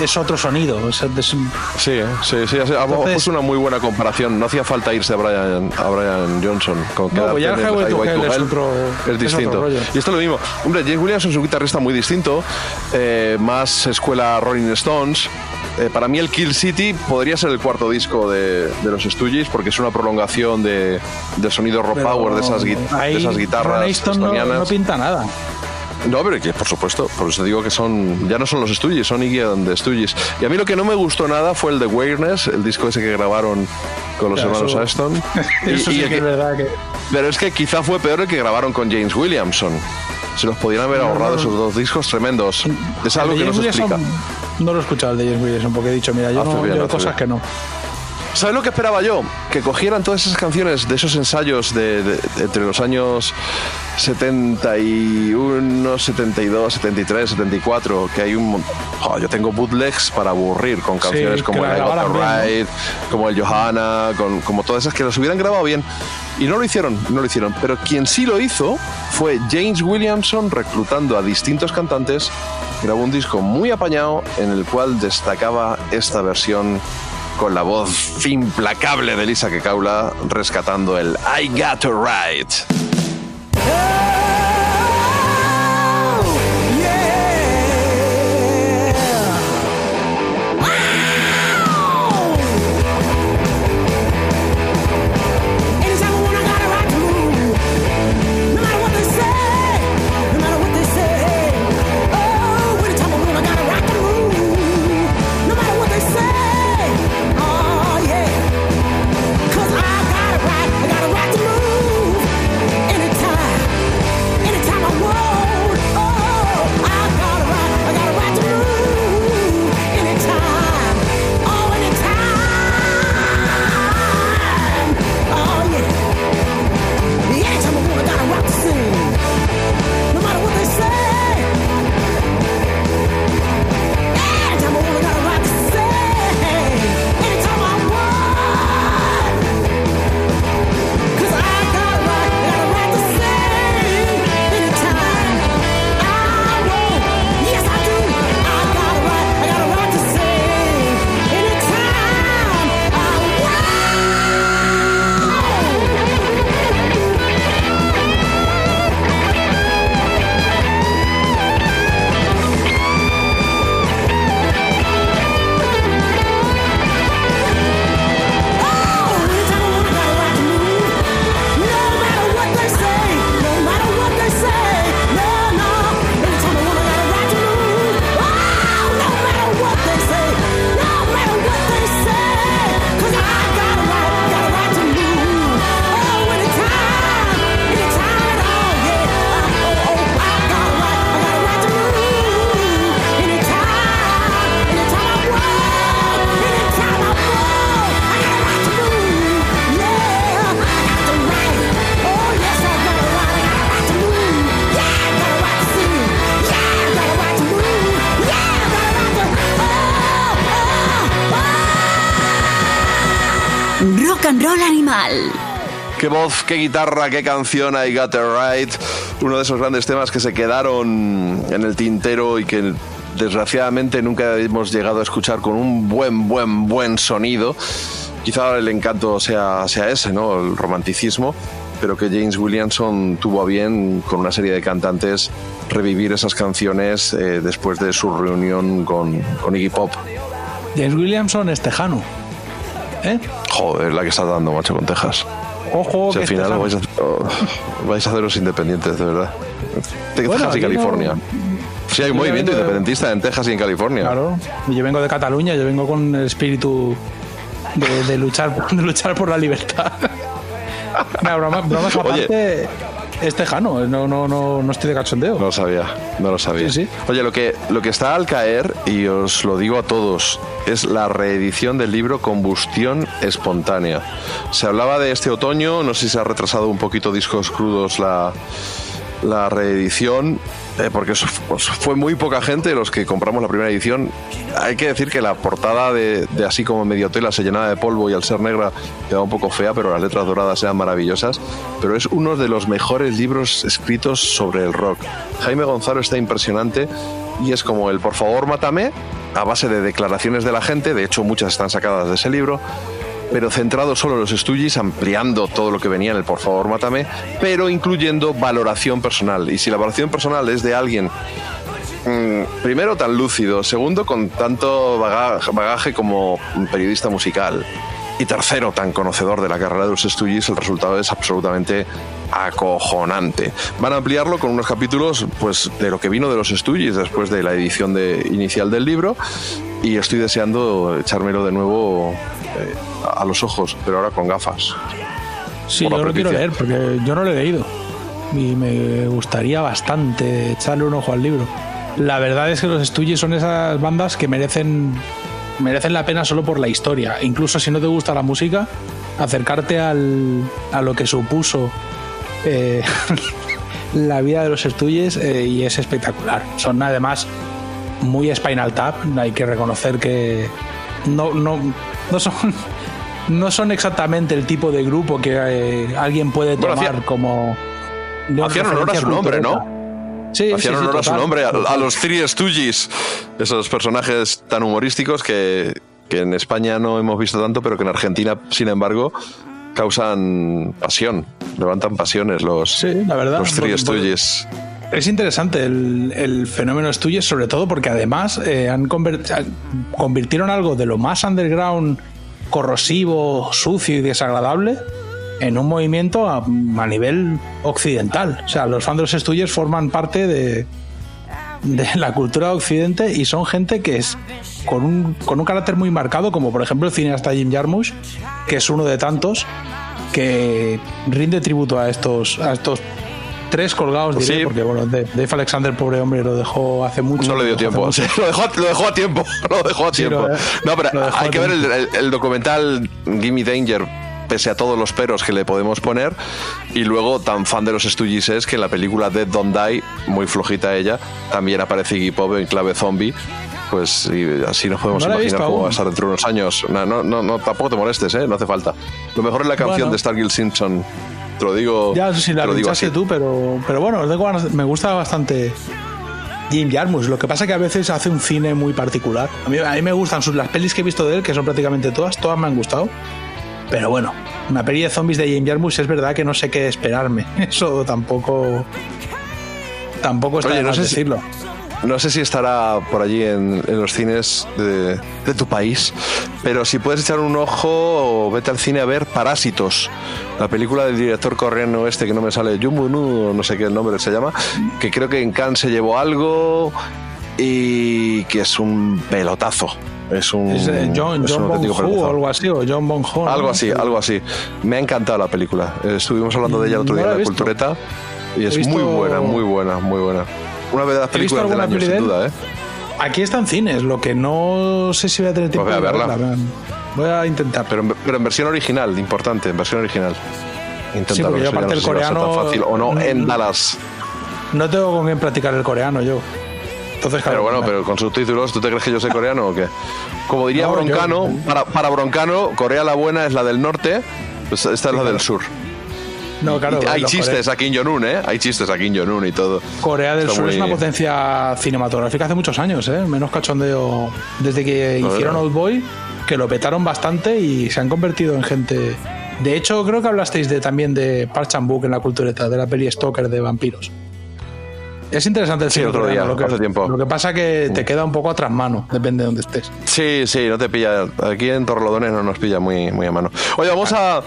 es otro sonido. es- es- Sí, eh, sí, sí. Entonces- una muy buena comparación. No hacía falta irse a Brian, a Brian Johnson. Con No, pues ya el Highway to Hell es otro- es es distinto. otro rollo. y esto es lo mismo. Hombre, James Williams es un guitarrista muy distinto, eh, más escuela Rolling Stones. Eh, para mí el Kill City podría ser el cuarto disco de, de los Stooges porque es una prolongación de, del sonido rock pero power de esas, de esas guitarras no, no pinta nada. No, pero que por supuesto, por eso digo que son ya no son los Stooges, son Iggy and the Stooges. Y a mí lo que no me gustó nada fue el de Awareness, el disco ese que grabaron con los Ya, hermanos eso- Aston. Eso sí el que es verdad que. Pero es que quizá fue peor el que grabaron con James Williamson. Se los podían haber ahorrado no. esos dos discos tremendos. Es algo de que no se explica. Williamson, No lo he escuchado el de James Williamson porque he dicho, mira, yo, Hace no, bien, yo cosas bien. que no. ¿Sabes lo que esperaba yo? Que cogieran todas esas canciones de esos ensayos de, de- de- entre los años 71, 72, 73, 74, que hay un... Jo, yo tengo bootlegs para aburrir con canciones como el I. Right, como el Johanna, con, como todas esas que las hubieran grabado bien. Y no lo hicieron, no lo hicieron. Pero quien sí lo hizo fue James Williamson reclutando a distintos cantantes. Grabó un disco muy apañado en el cual destacaba esta versión con la voz implacable de Lisa Kekaula rescatando el I Got to Right. Voz, qué guitarra, qué canción I Got It Right. Uno de esos grandes temas que se quedaron en el tintero y que desgraciadamente nunca hemos llegado a escuchar con un buen, buen, buen sonido. Quizá el encanto sea, sea ese, ¿no? El romanticismo. Pero que James Williamson tuvo a bien, con una serie de cantantes, revivir esas canciones eh, después de su reunión con, con Iggy Pop. James Williamson es tejano. ¿Eh? Joder, la que está dando, macho, con Texas. Ojo, Si que al final vais a, oh, vais a haceros independientes, de verdad. Texas Bueno, y California. no- Sí, hay un movimiento de- independentista en Texas y en California. Claro. Yo vengo de Cataluña, yo vengo con el espíritu de, de luchar, de luchar por la libertad. Broma- bromas aparte, es tejano, no, no, no, no estoy de cachondeo. No lo sabía, no lo sabía. Sí, sí. Oye, lo que, lo que está al caer, y os lo digo a todos, es la reedición del libro Combustión Espontánea. Se hablaba de este otoño, no sé si se ha retrasado un poquito Discos Crudos la, la reedición. Eh, porque pues, fue muy poca gente los que compramos la primera edición. Hay que decir que la portada de, de así como medio tela se llenaba de polvo y al ser negra quedaba un poco fea, pero las letras doradas eran maravillosas. Pero es uno de los mejores libros escritos sobre el rock. Jaime Gonzalo está impresionante y es como el Por favor, mátame, a base de declaraciones de la gente, de hecho muchas están sacadas de ese libro, pero centrado solo en los Stooges, ampliando todo lo que venía en el Por favor, mátame, pero incluyendo valoración personal. Y si la valoración personal es de alguien, mm, primero, tan lúcido, segundo, con tanto baga- bagaje como periodista musical, y tercero, tan conocedor de la carrera de los Stooges, el resultado es absolutamente acojonante. Van a ampliarlo con unos capítulos pues, de lo que vino de los Stooges después de la edición de, inicial del libro, y estoy deseando echármelo de nuevo eh, a los ojos, pero ahora con gafas. Sí, yo lo quiero leer porque yo no lo he leído. Y me gustaría bastante echarle un ojo al libro. La verdad es que los Stooges son esas bandas que merecen, merecen la pena solo por la historia. Incluso si no te gusta la música, acercarte al, a lo que supuso eh, la vida de los Stooges eh, y es espectacular. Son además muy Spinal Tap. Hay que reconocer que no, no, no son no son exactamente el tipo de grupo que eh, alguien puede Bueno, tomar hacía- como Hacían honor a su nombre. ¿no? Sí, Hacían sí, sí, honor a su nombre, a, a los Three Stooges, esos personajes tan humorísticos que, que en España no hemos visto tanto, pero que en Argentina, sin embargo, causan pasión, levantan pasiones los, Sí, la verdad. los Three Stooges. Es interesante el, fenómeno Stooges, sobre todo porque además eh, han convert- han- convirtieron algo de lo más underground, corrosivo, sucio y desagradable en un movimiento a, a nivel occidental. O sea, los fans de los Stooges forman parte de, de la cultura de occidente y son gente que es con un, con un carácter muy marcado, como por ejemplo el cineasta Jim Jarmusch, que es uno de tantos que rinde tributo a estos, a estos tres colgados, diré, Sí. porque bueno, Dave Alexander, pobre hombre, lo dejó hace mucho. No le dio tiempo, sí, lo, dejó, lo dejó a tiempo, lo dejó a Sí, tiempo. lo- no, pero hay que ver el, tiempo. el- el documental Gimme Danger, pese a todos los peros que le podemos poner, y luego tan fan de los Stooges es que en la película Dead Don't Die, muy flojita ella, también aparece Iggy Pop en clave zombie. Pues y así nos podemos No imaginar cómo va a estar dentro de unos años. No, no, no, no, tampoco te molestes, ¿eh? no hace falta. Lo mejor es la canción Bueno. de Stargill Simpson. Te lo digo, Ya, sí, la pinchaste tú, pero, pero bueno, me gusta bastante Jim Jarmusch. Lo que pasa que a veces hace un cine muy particular. A mí, a mí me gustan sus, las pelis que he visto de él, que son prácticamente todas, todas me han gustado. Pero bueno, una peli de zombies de Jim Jarmusch es verdad que no sé qué esperarme. Eso tampoco. Tampoco está Oye, no sé si- decirlo. No sé si estará por allí en, en los cines de, de tu país, pero si puedes echar un ojo, vete al cine a ver Parásitos, la película del director coreano este que no me sale, Nu, no sé qué el nombre se llama, que creo que en Cannes se llevó algo y que es un pelotazo. Es un, Es eh, John, es un John auténtico pelotazo. o algo así, o John Bong Ho. ¿no? Algo así, algo así. Me ha encantado la película. Estuvimos hablando de ella el otro No día en la visto. cultureta y es muy buena, muy buena, muy buena. Una de las películas del año, sin duda, ¿eh? Aquí está en cines, lo que no sé si voy a tener tiempo Pues ve a de verla. Voy a intentar. Pero, en- pero en versión original, importante, en versión original. Inténtalo, porque yo aparte no el si ser tan coreano- fácil o no en Mm. Dallas. No tengo con quién practicar el coreano yo. Entonces, claro, Pero bueno, pero con subtítulos, ¿tú te crees que yo sé coreano o qué? Como diría No, yo- Broncano, para, para Broncano, Corea la buena es la del norte, pues esta es la del sur. No, claro, Y hay chistes a Kim Jong-un, ¿eh? Hay chistes a Kim Jong-un y todo. Corea del Está Sur es una potencia cinematográfica hace muchos años, ¿eh? Menos cachondeo desde que No, hicieron no. Old Boy, que lo petaron bastante y se han convertido en gente. De hecho, creo que hablasteis de, también de Park Chan Book en la cultureta, de la peli Stalker de vampiros. Es interesante el Sí, otro día, lo que, hace tiempo. Lo que pasa que te queda un poco atrás mano, depende de donde estés. Sí, sí, no te pilla. Aquí en Torrelodones no nos pilla muy, muy a mano. Oye, vamos a,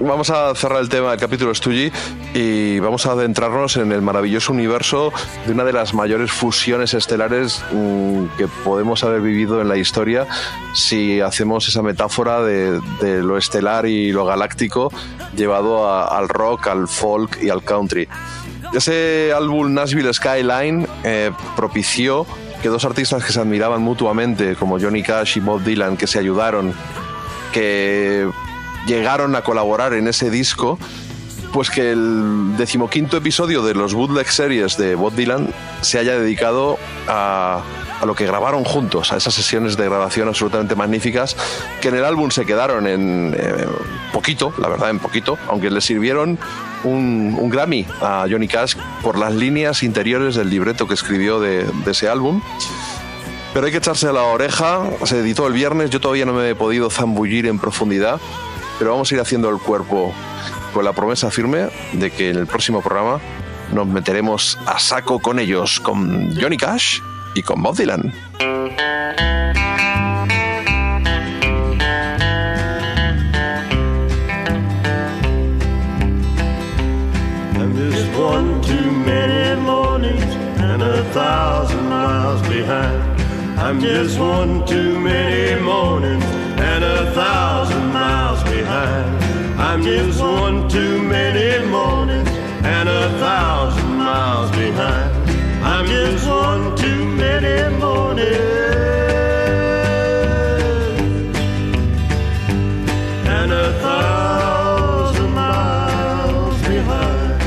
vamos a cerrar el tema del capítulo Stoogie y vamos a adentrarnos en el maravilloso universo de una de las mayores fusiones estelares mm, que podemos haber vivido en la historia si hacemos esa metáfora de, de lo estelar y lo galáctico llevado a- al rock, al folk y al country. Ese álbum Nashville Skyline eh, propició que dos artistas que se admiraban mutuamente, como Johnny Cash y Bob Dylan, que se ayudaron, que llegaron a colaborar en ese disco, pues que el decimoquinto episodio de los Bootleg Series de Bob Dylan se haya dedicado a, a lo que grabaron juntos, a esas sesiones de grabación absolutamente magníficas que en el álbum se quedaron en eh, poquito, la verdad, en poquito, aunque le sirvieron un, Grammy a Johnny Cash por las líneas interiores del libreto que escribió de ese álbum. Pero hay que echarse a la oreja, se editó el viernes, yo todavía no me he podido zambullir en profundidad, pero vamos a ir haciendo el cuerpo con la promesa firme de que en el próximo programa nos meteremos a saco con ellos, con Johnny Cash y con Bob Dylan. One too many mornings and a thousand miles behind. I'm just one too many mornings and a thousand miles behind. I'm just one too many mornings and a thousand miles behind. I'm just one too many mornings and a thousand miles behind.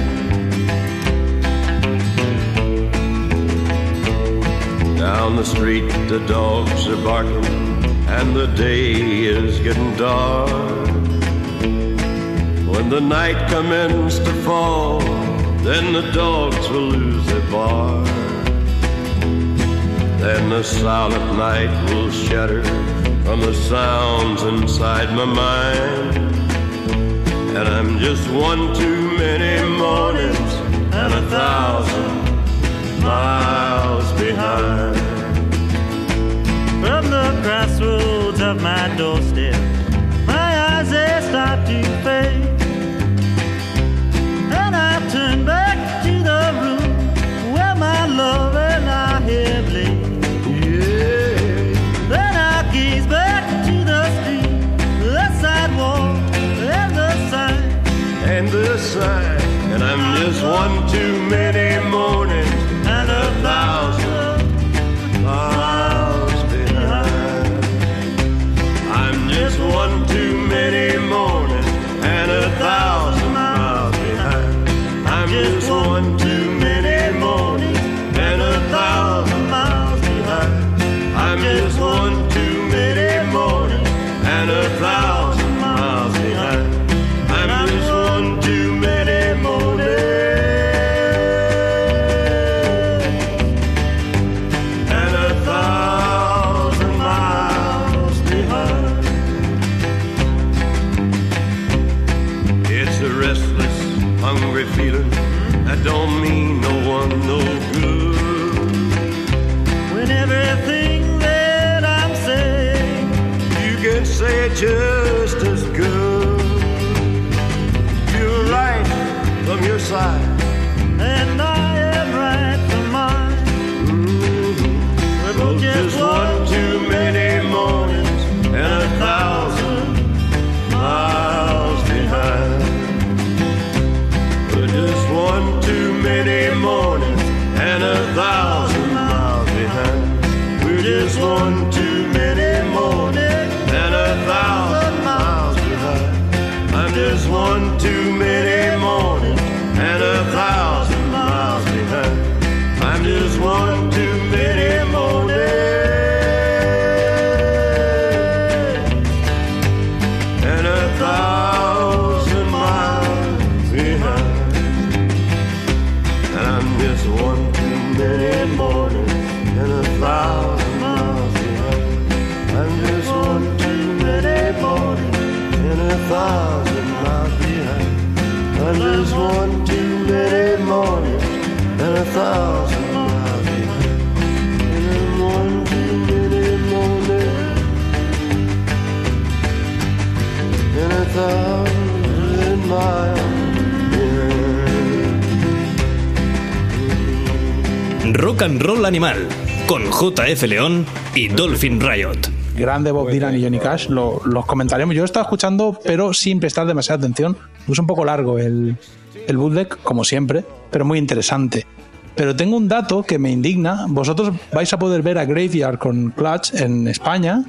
Down the street, the dogs are barking, and the day is getting dark. When the night commences to fall, then the dogs will lose their bark. Then the silent night will shatter from the sounds inside my mind. And I'm just one too many mornings and a thousand miles behind. From the crossroads of my doorstep, my eyes they start to fade, thousand miles behind. And I'm just one too many mornings and a thousand miles behind. I'm just one too many mornings and a thousand miles behind. I'm just one too many mornings and a thousand Rock and Roll Animal con JF León y Dolphin Riot. Grande Bob Dylan y Johnny Cash, lo- los comentaremos. Yo he estado escuchando, pero sin prestar demasiada atención. Es un poco largo el, el bootleg, como siempre, pero muy interesante. Pero tengo un dato que me indigna. Vosotros vais a poder ver a Graveyard con Clutch en España.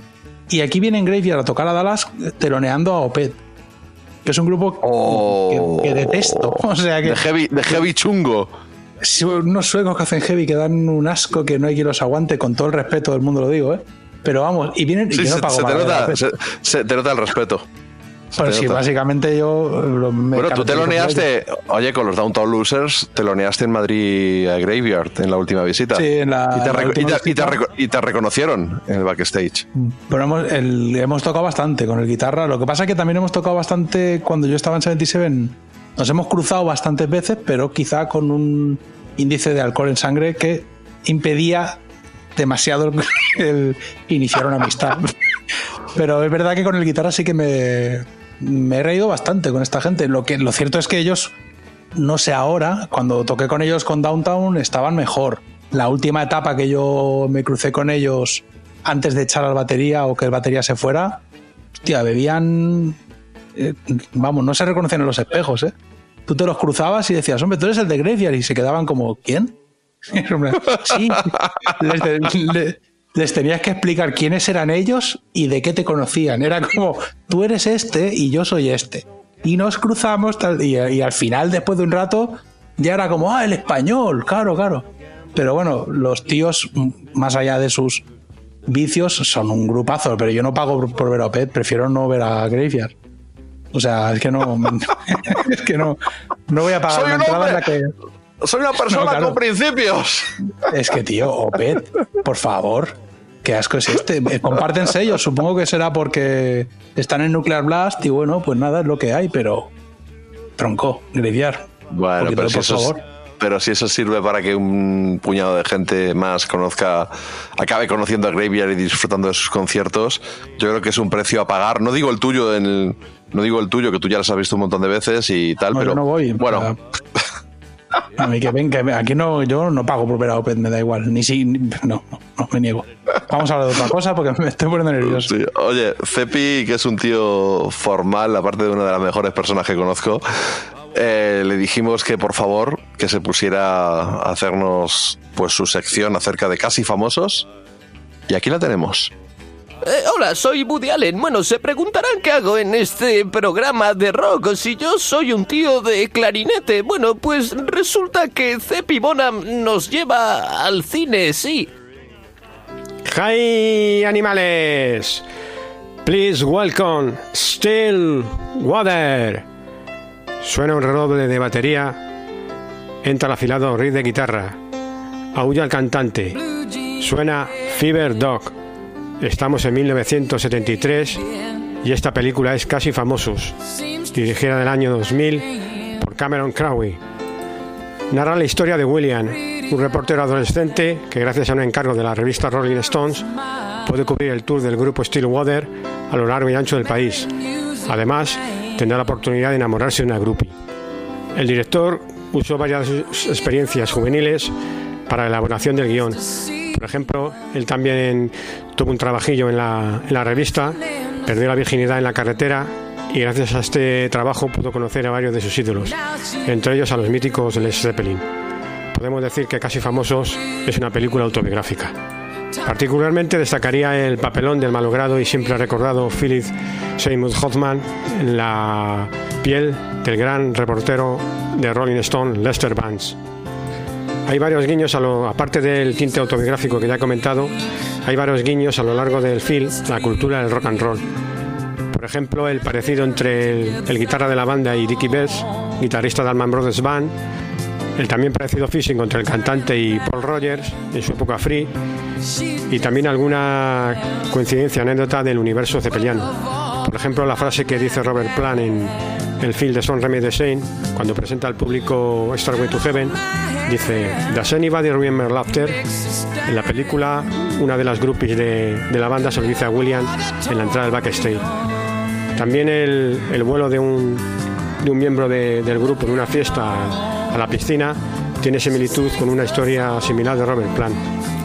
Y aquí viene Graveyard a tocar a Dallas teloneando a Opeth. que es un grupo que, que detesto. O sea que. De heavy, de heavy chungo. Unos suecos que hacen heavy que dan un asco que no hay quien los aguante, con todo el respeto del mundo lo digo, ¿eh? Pero vamos, y vienen y Sí, yo no se, pago se te nota, se, se te nota el respeto. Pues te sí, nota. básicamente yo. lo- me Bueno, tú por teloneaste, oye, con los Downtown Losers, teloneaste en Madrid a Graveyard en la última visita. Sí, en la- y, te en la reco- última y te- te visita. y te reconocieron en el backstage. Pero hemos, el- hemos tocado bastante con el guitarra. Lo que pasa es que también hemos tocado bastante cuando yo estaba en 77. Nos hemos cruzado bastantes veces, pero quizá con un índice de alcohol en sangre que impedía demasiado el, iniciar una amistad. Pero es verdad que con el guitarra sí que me, he reído bastante con esta gente. Lo, que, lo cierto es que ellos, no sé ahora, cuando toqué con ellos con Downtown, estaban mejor. La última etapa que yo me crucé con ellos antes de echar al batería o que el batería se fuera, hostia, bebían. eh, vamos, no se reconocían en los espejos, ¿eh? Tú te los cruzabas y decías, hombre, tú eres el de Graveyard, y se quedaban como, ¿quién? Sí, les, les tenías que explicar quiénes eran ellos y de qué te conocían. Era como, tú eres este y yo soy este. Y nos cruzamos tal, y, y al final, después de un rato, ya era como, ah, el español, claro, claro. Pero bueno, los tíos, más allá de sus vicios, son un grupazo, pero yo no pago por, ver a Opet, prefiero no ver a Graveyard. O sea, es que no, es que no, no voy a pagar Soy una un entrada en la que... Soy una persona No, claro. con principios. Es que, tío, Opet, por favor. ¿Qué asco es este? Eh, Comparten sellos, supongo que será porque están en Nuclear Blast y bueno, pues nada, es lo que hay, pero. Tronco, Graveyard. Bueno, pero si, por eso, es- favor. pero si eso sirve para que un puñado de gente más conozca, acabe conociendo a Graveyard y disfrutando de sus conciertos, yo creo que es un precio a pagar. No digo el tuyo, en el- no digo el tuyo, que tú ya los has visto un montón de veces y tal, No, pero yo no voy. bueno, A mí que ven, que aquí no, yo no pago por ver a Opet, me da igual. Ni si. no, no, no, me niego. Vamos a hablar de otra cosa porque me estoy poniendo nervioso. Sí. Oye, Cepi, que es un tío formal, aparte de una de las mejores personas que conozco, eh, le dijimos que por favor que se pusiera a hacernos pues su sección acerca de casi famosos. Y aquí la tenemos. Eh, hola, soy Woody Allen. Bueno, se preguntarán qué hago en este programa de rock si yo soy un tío de clarinete. Bueno, pues resulta que Cepi Bonham nos lleva al cine, sí. Hi, animales. Please welcome Still Water. Suena un redoble de batería. Entra el afilado riff de guitarra. Aúlla el cantante. Suena Fever Dog. Estamos en 1973 y esta película es Casi Famosos, dirigida del año 2000 por Cameron Crowe. Narra la historia de William, un reportero adolescente que gracias a un encargo de la revista Rolling Stones puede cubrir el tour del grupo Stillwater a lo largo y ancho del país. Además, tendrá la oportunidad de enamorarse de una groupie. El director usó varias experiencias juveniles para la elaboración del guion. Por ejemplo, él también tuvo un trabajillo en la, en la revista, perdió la virginidad en la carretera y gracias a este trabajo pudo conocer a varios de sus ídolos, entre ellos a los míticos Led Zeppelin. Podemos decir que Casi Famosos es una película autobiográfica. Particularmente destacaría el papelón del malogrado y siempre recordado Philip Seymour Hoffman en la piel del gran reportero de Rolling Stone, Lester Vance. Hay varios guiños, a lo, aparte del tinte autobiográfico que ya he comentado, hay varios guiños a lo largo del film la cultura del rock and roll. Por ejemplo, el parecido entre el, guitarra de la banda y Dickie Betts, guitarrista de Allman Brothers Band, el también parecido físico entre el cantante y Paul Rogers en su época free, y también alguna coincidencia, anécdota del universo cepeliano. Por ejemplo, la frase que dice Robert Plant en el film de Son Remy de Saint, cuando presenta al público Starway to Heaven, dice: Does anybody remember laughter? En la película, una de las groupies de, de la banda se lo dice a William en la entrada del backstage. También el, el vuelo de un, de un miembro de- del grupo en una fiesta a la piscina tiene similitud con una historia similar de Robert Plant.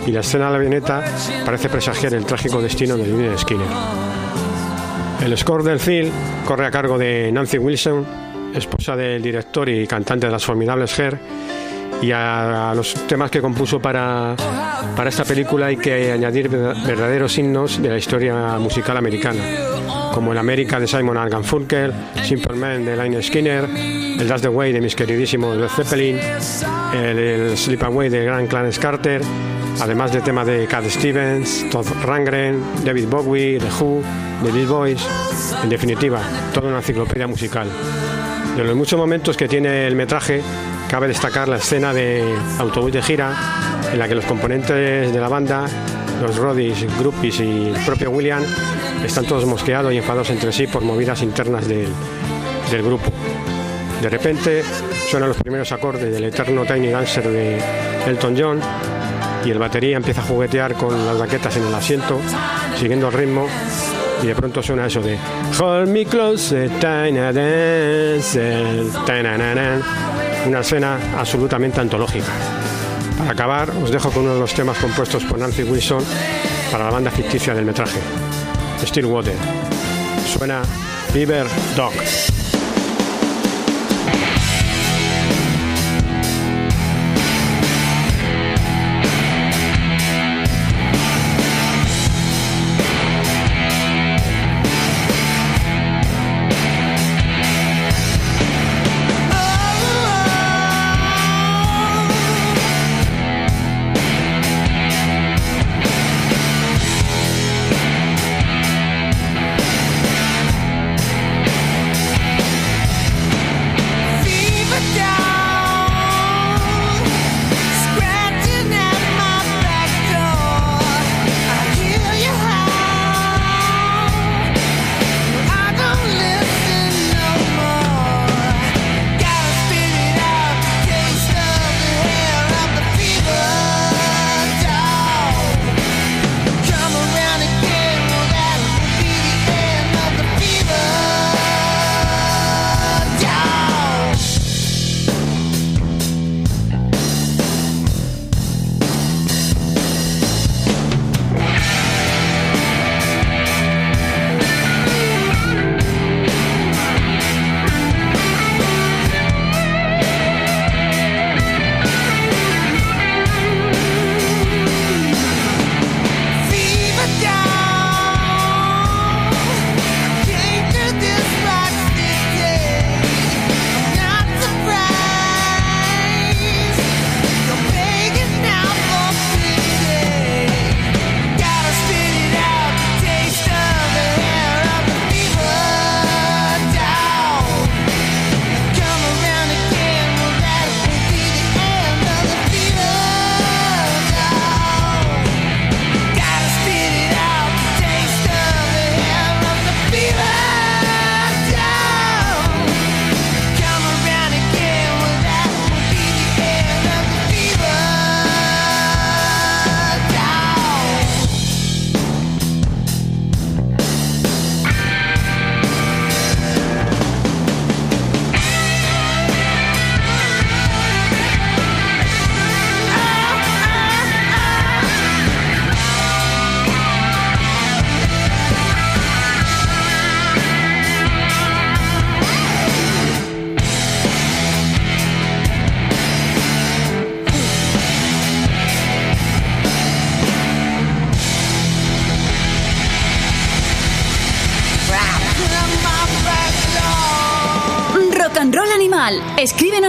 Y la escena de la avioneta parece presagiar el trágico destino de Lynyrd Skinner. El score del film corre a cargo de Nancy Wilson, esposa del director y cantante de las formidables Hair, y a, los temas que compuso para, para esta película hay que añadir ver- verdaderos himnos de la historia musical americana, como el América de Simon Algan Funkel, Simple Man de Line Skinner, el That's the Way de mis queridísimos Led Zeppelin, el, el Sleep Away de Grand Clarence Carter, además de temas de Cat Stevens, Todd Rangren, David Bowie, The Who, The Beach Boys, en definitiva, toda una enciclopedia musical. De los muchos momentos que tiene el metraje, cabe destacar la escena de autobús de gira en la que los componentes de la banda, los Roddies, Groupies y el propio William están todos mosqueados y enfadados entre sí por movidas internas del, del grupo. De repente suenan los primeros acordes del eterno Tiny Dancer de Elton John y el batería empieza a juguetear con las baquetas en el asiento, siguiendo el ritmo y de pronto suena eso de Hold me close, tiny dancer, tanananan. una escena absolutamente antológica. Para acabar, os dejo con uno de los temas compuestos por Nancy Wilson para la banda ficticia del metraje, Stillwater. Suena Beaver Dog.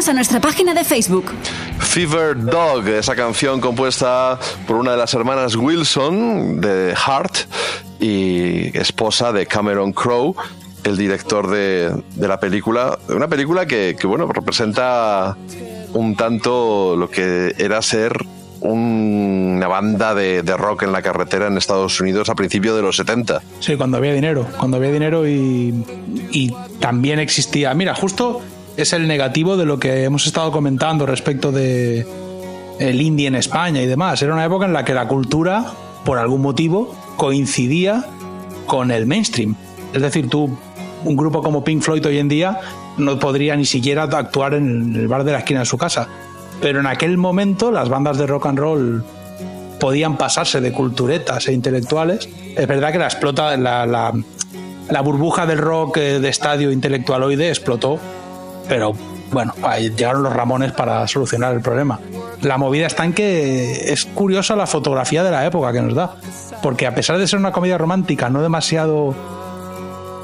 A nuestra página de Facebook. Fever Dog, esa canción compuesta por una de las hermanas Wilson de Heart y esposa de Cameron Crowe, el director de, de la película. Una película que, que, bueno, representa un tanto lo que era ser un- una banda de, de rock en la carretera en Estados Unidos a principios de los 70. Sí, cuando había dinero, cuando había dinero y, y también existía. Mira, justo es el negativo de lo que hemos estado comentando respecto de el indie en España y demás. Era una época en la que la cultura, por algún motivo, coincidía con el mainstream. Es decir, tú, un grupo como Pink Floyd hoy en día, no podría ni siquiera actuar en el bar de la esquina de su casa. Pero en aquel momento las bandas de rock and roll podían pasarse de culturetas e intelectuales. Es verdad que la explota la, la, la burbuja del rock eh, de estadio intelectualoide explotó, pero bueno, llegaron los Ramones para solucionar el problema. La movida está en que es curiosa la fotografía de la época que nos da, porque a pesar de ser una comedia romántica no demasiado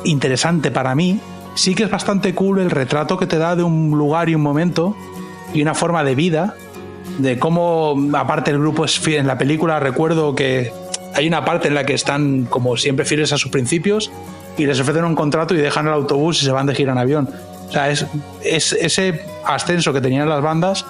interesante para mí, sí que es bastante cool el retrato que te da de un lugar y un momento y una forma de vida, de cómo, aparte el grupo es fiel. En la película recuerdo que hay una parte en la que están como siempre fieles a sus principios y les ofrecen un contrato y dejan el autobús y se van de gira en avión. O sea, es, es ese ascenso que tenían las bandas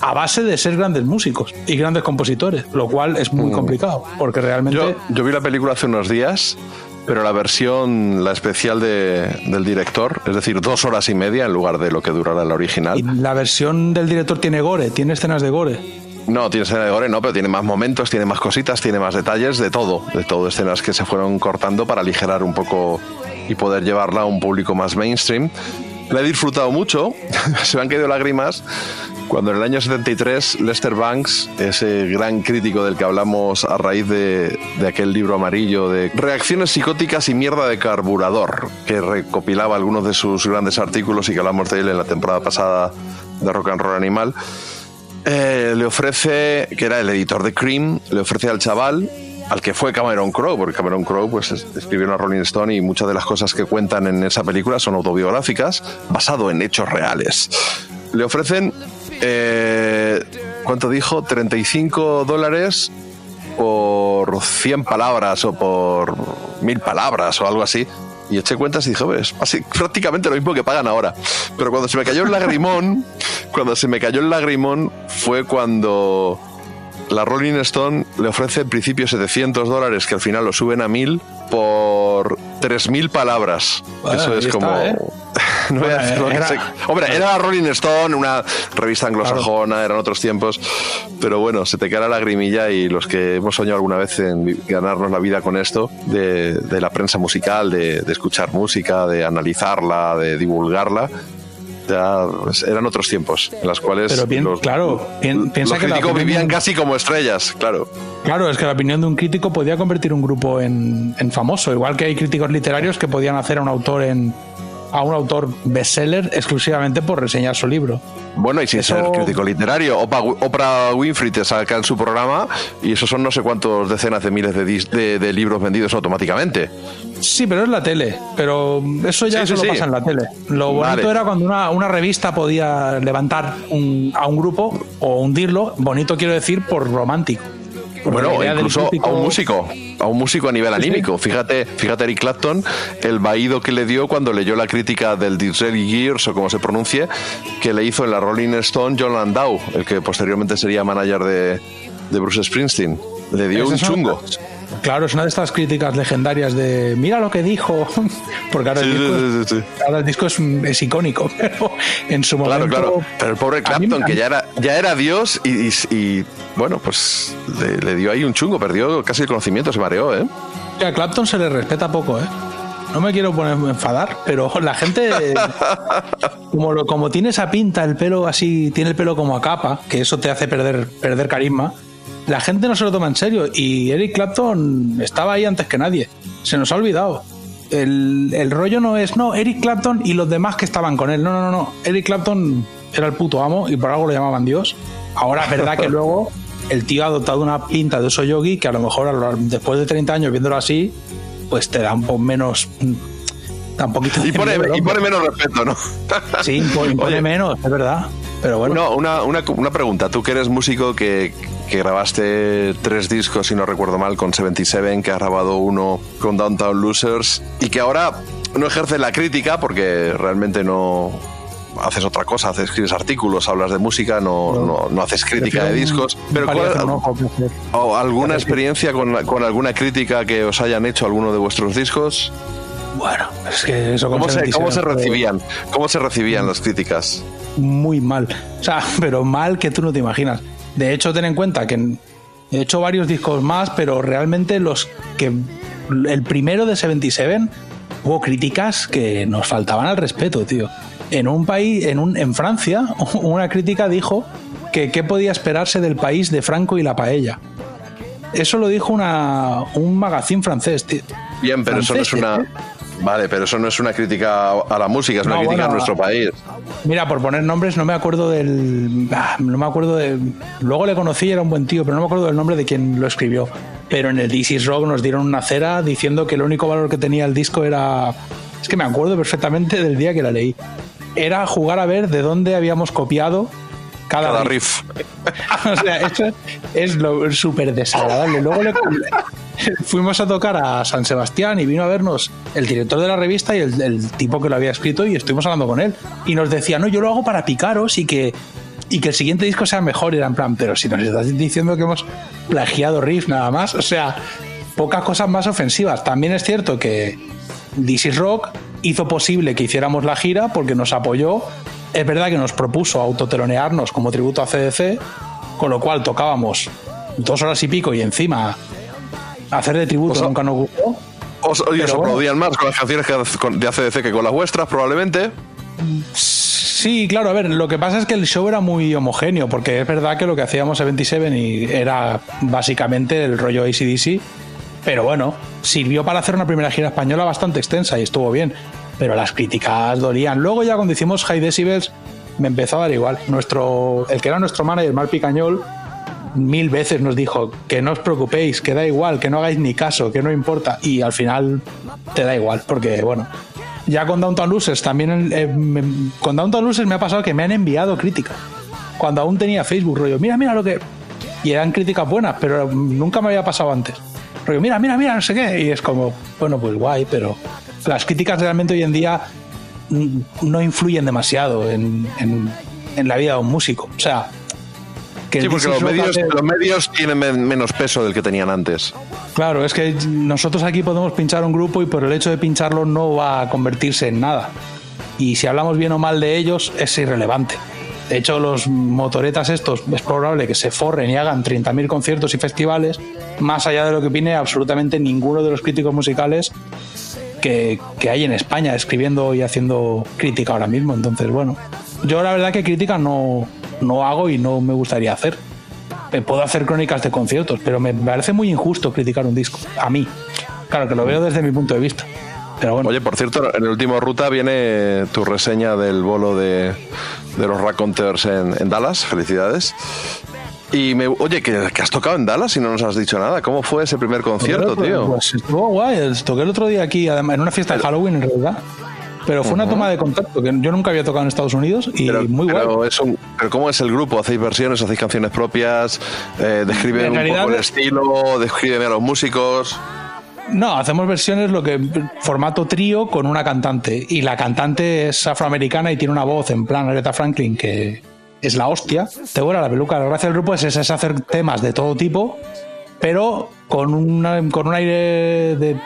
a base de ser grandes músicos y grandes compositores, lo cual es muy complicado, porque realmente... Yo, yo vi la película hace unos días, pero la versión, la especial de- del director, es decir, dos horas y media en lugar de lo que durará la original. Y la versión del director tiene gore, tiene escenas de gore. No, tiene escena de gore, no, pero tiene más momentos, tiene más cositas, tiene más detalles, de todo, de todo, escenas que se fueron cortando para aligerar un poco y poder llevarla a un público más mainstream. La he disfrutado mucho, se me han caído lágrimas. Cuando en el año 73 Lester Banks, ese gran crítico del que hablamos a raíz de, de aquel libro amarillo de Reacciones psicóticas y mierda de carburador, que recopilaba algunos de sus grandes artículos y que hablamos de él en la temporada pasada de Rock and Roll Animal, eh, le ofrece, que era el editor de Cream, le ofrece al chaval, al que fue Cameron Crowe, porque Cameron Crowe pues, es- escribió una Rolling Stone y muchas de las cosas que cuentan en esa película son autobiográficas, basado en hechos reales. Le ofrecen, eh, ¿cuánto dijo? 35 dólares por 100 palabras o por 1000 palabras o algo así. Y eché cuentas y dije, "Hombre, es basi- prácticamente lo mismo que pagan ahora. Pero cuando se me cayó el lagrimón, cuando se me cayó el lagrimón fue cuando la Rolling Stone le ofrece en principio 700 dólares, que al final lo suben a 1000 por 3000 palabras. Bueno, Eso es como. está, ¿eh? No voy a Bueno, decir lo que era-. Hombre, era la Rolling Stone, una revista anglosajona, eran otros tiempos. Pero bueno, se te cae la lagrimilla y los que hemos soñado alguna vez en ganarnos la vida con esto, de, de la prensa musical, de, de escuchar música, de analizarla, de divulgarla. Ya, pues, eran otros tiempos en los cuales Pero bien, los, claro, pien- piensa los que críticos vivían casi como estrellas, claro. Claro, es que la opinión de un crítico podía convertir un grupo en, en famoso, igual que hay críticos literarios que podían hacer a un autor en a un autor bestseller exclusivamente por reseñar su libro. Bueno, y sin Eso- ser crítico literario, Oprah, Oprah Winfrey te saca en su programa y esos son no sé cuántos decenas de miles de, de- de libros vendidos automáticamente. Sí, pero es la tele. Pero eso ya Sí, solo sí. pasa en la tele. Lo bonito Vale. era cuando una, una revista podía levantar un- a un grupo o hundirlo. Bonito quiero decir por romántico. Bueno, incluso a un músico, a un músico a nivel anímico. Fíjate, fíjate Eric Clapton, el vaído que le dio cuando leyó la crítica del Disraeli Gears o como se pronuncie, que le hizo en la Rolling Stone John Landau, el que posteriormente sería manager de, de Bruce Springsteen. Le dio un son- chungo. Claro, es una de estas críticas legendarias de mira lo que dijo. Porque ahora, Sí, el, disco, sí, sí, sí. ahora el disco es, es icónico, pero en su Claro, momento. claro. Pero el pobre mí- Clapton, que ya era, ya era Dios y, y- y, bueno, pues le, le dio ahí un chungo, perdió casi el conocimiento, se mareó, ¿eh? A Clapton se le respeta poco, ¿eh? No me quiero poner a enfadar, pero la gente, como, lo- como tiene esa pinta, el pelo así, tiene el pelo como a capa, que eso te hace perder, perder carisma, la gente no se lo toma en serio. Y Eric Clapton estaba ahí antes que nadie. Se nos ha olvidado. El, el rollo no es, no, Eric Clapton y los demás que estaban con él. No, no, no, no. Eric Clapton era el puto amo y por algo lo llamaban Dios. Ahora es verdad que luego el tío ha adoptado una pinta de oso yogi que a lo mejor después de 30 años viéndolo así, pues te da un poco menos. Poquito de Y pone, y pone menos respeto, ¿no? Sí, Oye, menos, es verdad. Pero bueno. No, una, una, una pregunta. Tú que eres músico que, que grabaste tres discos, si no recuerdo mal, con 77, que has grabado uno con Downtown Losers y que ahora no ejerces la crítica porque realmente no haces otra cosa, haces, escribes artículos, hablas de música, no, no, no haces crítica de discos. un- Pero un paliazo en un ¿cuál- ojo, prefiero. o alguna experiencia con, con alguna crítica que os hayan hecho alguno de vuestros discos? Bueno, es que eso ¿Cómo se, 77 cómo se recibían? ¿Cómo se recibían las críticas? Muy mal. O sea, pero mal que tú no te imaginas. De hecho, ten en cuenta que he hecho varios discos más, pero realmente los que. El primero de 77 hubo críticas que nos faltaban al respeto, tío. En un país, en, un, en Francia, una crítica dijo que qué podía esperarse del país de Franco y la paella. Eso lo dijo una, un magazine francés, tío. Bien, pero eso no es una. Vale, pero eso no es una crítica a la música, es una crítica a nuestro país. Mira, por poner nombres, no me acuerdo del. no me acuerdo de. Luego le conocí, era un buen tío, pero no me acuerdo del nombre de quien lo escribió. Pero en el Is Rock nos dieron una cera diciendo que el único valor que tenía el disco era es que me acuerdo perfectamente del día que la leí. Era jugar a ver de dónde habíamos copiado cada, Cada riff. o sea, esto es lo súper desagradable. Luego le- fuimos a tocar a San Sebastián y vino a vernos el director de la revista y el, tipo que lo había escrito y estuvimos hablando con él. Y nos decía, no, yo lo hago para picaros y que, y que el siguiente disco sea mejor. Y era en plan, pero si nos estás diciendo que hemos plagiado riff nada más, o sea, pocas cosas más ofensivas. También es cierto que This Is Rock hizo posible que hiciéramos la gira porque nos apoyó. Es verdad que nos propuso autotelonearnos como tributo a CDC, con lo cual tocábamos dos horas y pico y encima hacer de tributo nunca nos gustó. Os, y os Pero bueno. aplaudían más con las canciones de ACDC que con las vuestras, probablemente. Sí, claro, a ver, lo que pasa es que el show era muy homogéneo, porque es verdad que lo que hacíamos en 27 y era básicamente el rollo ACDC, pero bueno, sirvió para hacer una primera gira española bastante extensa y estuvo bien, pero las críticas dolían. Luego ya cuando hicimos High Decibels me empezó a dar igual. Nuestro, el que era nuestro manager, Mal Picañol, mil veces nos dijo que no os preocupéis, que da igual, que no hagáis ni caso, que no importa. Y al final te da igual, porque bueno, ya con Downtown Losers también, eh, me- con Downtown Losers me ha pasado que me han enviado críticas. Cuando aún tenía Facebook, rollo, mira, mira lo que... Y eran críticas buenas, pero nunca me había pasado antes. Rollo, mira, mira, mira, no sé qué. Y es como, bueno, pues guay, pero las críticas realmente hoy en día no influyen demasiado en, en- en la vida de un músico. O sea, que Sí, porque los medios, hace- los medios tienen men- menos peso del que tenían antes. Claro, es que nosotros aquí podemos pinchar un grupo y por el hecho de pincharlo no va a convertirse en nada. Y si hablamos bien o mal de ellos, es irrelevante. De hecho, los motoretas estos es probable que se forren y hagan 30.000 conciertos y festivales, más allá de lo que opine absolutamente ninguno de los críticos musicales que, que hay en España escribiendo y haciendo crítica ahora mismo. Entonces, bueno, yo la verdad que crítica no, no hago y no me gustaría hacer. Puedo hacer crónicas de conciertos, pero me parece muy injusto criticar un disco. A mí. Claro, que lo veo desde mi punto de vista. Pero bueno. Oye, por cierto, en el último ruta viene tu reseña del bolo de, de los Raconteurs en, en Dallas. Felicidades. Y me, oye, que, que has tocado en Dallas y no nos has dicho nada. ¿Cómo fue ese primer concierto, Pues, tío? Pues estuvo guay. Toqué el otro día aquí, además, en una fiesta de Halloween en realidad. Pero fue una toma de contacto que yo nunca había tocado en Estados Unidos y muy guay. Pero, es un- pero ¿cómo es el grupo? ¿Hacéis versiones? ¿Hacéis canciones propias? Eh, describe En un realidad- poco el estilo, descríbeme a los músicos. No, hacemos versiones lo que formato trío con una cantante y la cantante es afroamericana y tiene una voz en plan Aretha Franklin que es la hostia. Te vuela la peluca. La gracia del grupo es, es hacer temas de todo tipo, pero con, una, con un aire de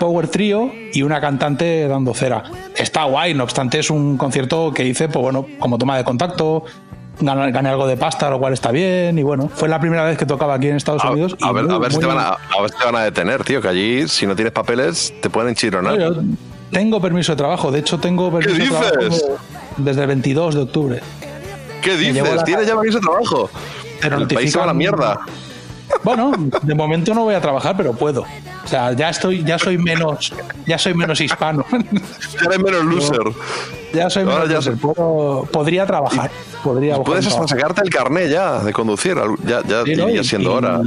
power trío y una cantante dando cera. Está guay, no obstante es un concierto que hice, pues bueno, como toma de contacto. Gané, algo de pasta, lo cual está bien. Y bueno, fue la primera vez que tocaba aquí en Estados Unidos. y A ver, muy- a, ver si te van a, a ver si te van a detener, tío. Que allí, si no tienes papeles, te pueden no, yo tengo permiso de trabajo. De hecho, tengo permiso de dices? trabajo desde el 22 de octubre. ¿Qué dices? ¿Tienes ya permiso de trabajo? Pero el país se va a la mierda. Bueno, de momento no voy a trabajar, pero puedo. O sea, ya estoy, ya soy menos, ya soy menos hispano. Ya eres menos loser. Ya soy menos ya loser. Puedo- podría trabajar. Podría Puedes hasta sacarte el carné ya de conducir. Ya, ya Sí, ¿no? iría siendo y- hora.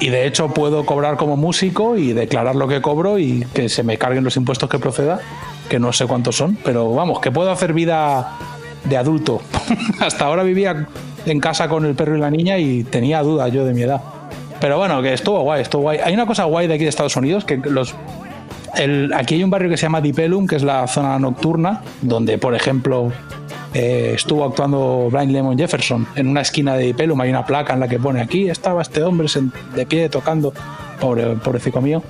Y de hecho puedo cobrar como músico y declarar lo que cobro y que se me carguen los impuestos que proceda, que no sé cuántos son, pero vamos, que puedo hacer vida de adulto. Hasta ahora vivía en casa con el perro y la niña y tenía dudas yo de mi edad. Pero bueno, que estuvo guay, estuvo guay. Hay una cosa guay de aquí de Estados Unidos, que los aquí hay un barrio que se llama Dipelum, que es la zona nocturna, donde, por ejemplo, eh, estuvo actuando Brian Lemon Jefferson. En una esquina de Dipelum hay una placa en la que pone aquí estaba este hombre de pie tocando, pobre, pobrecito mío.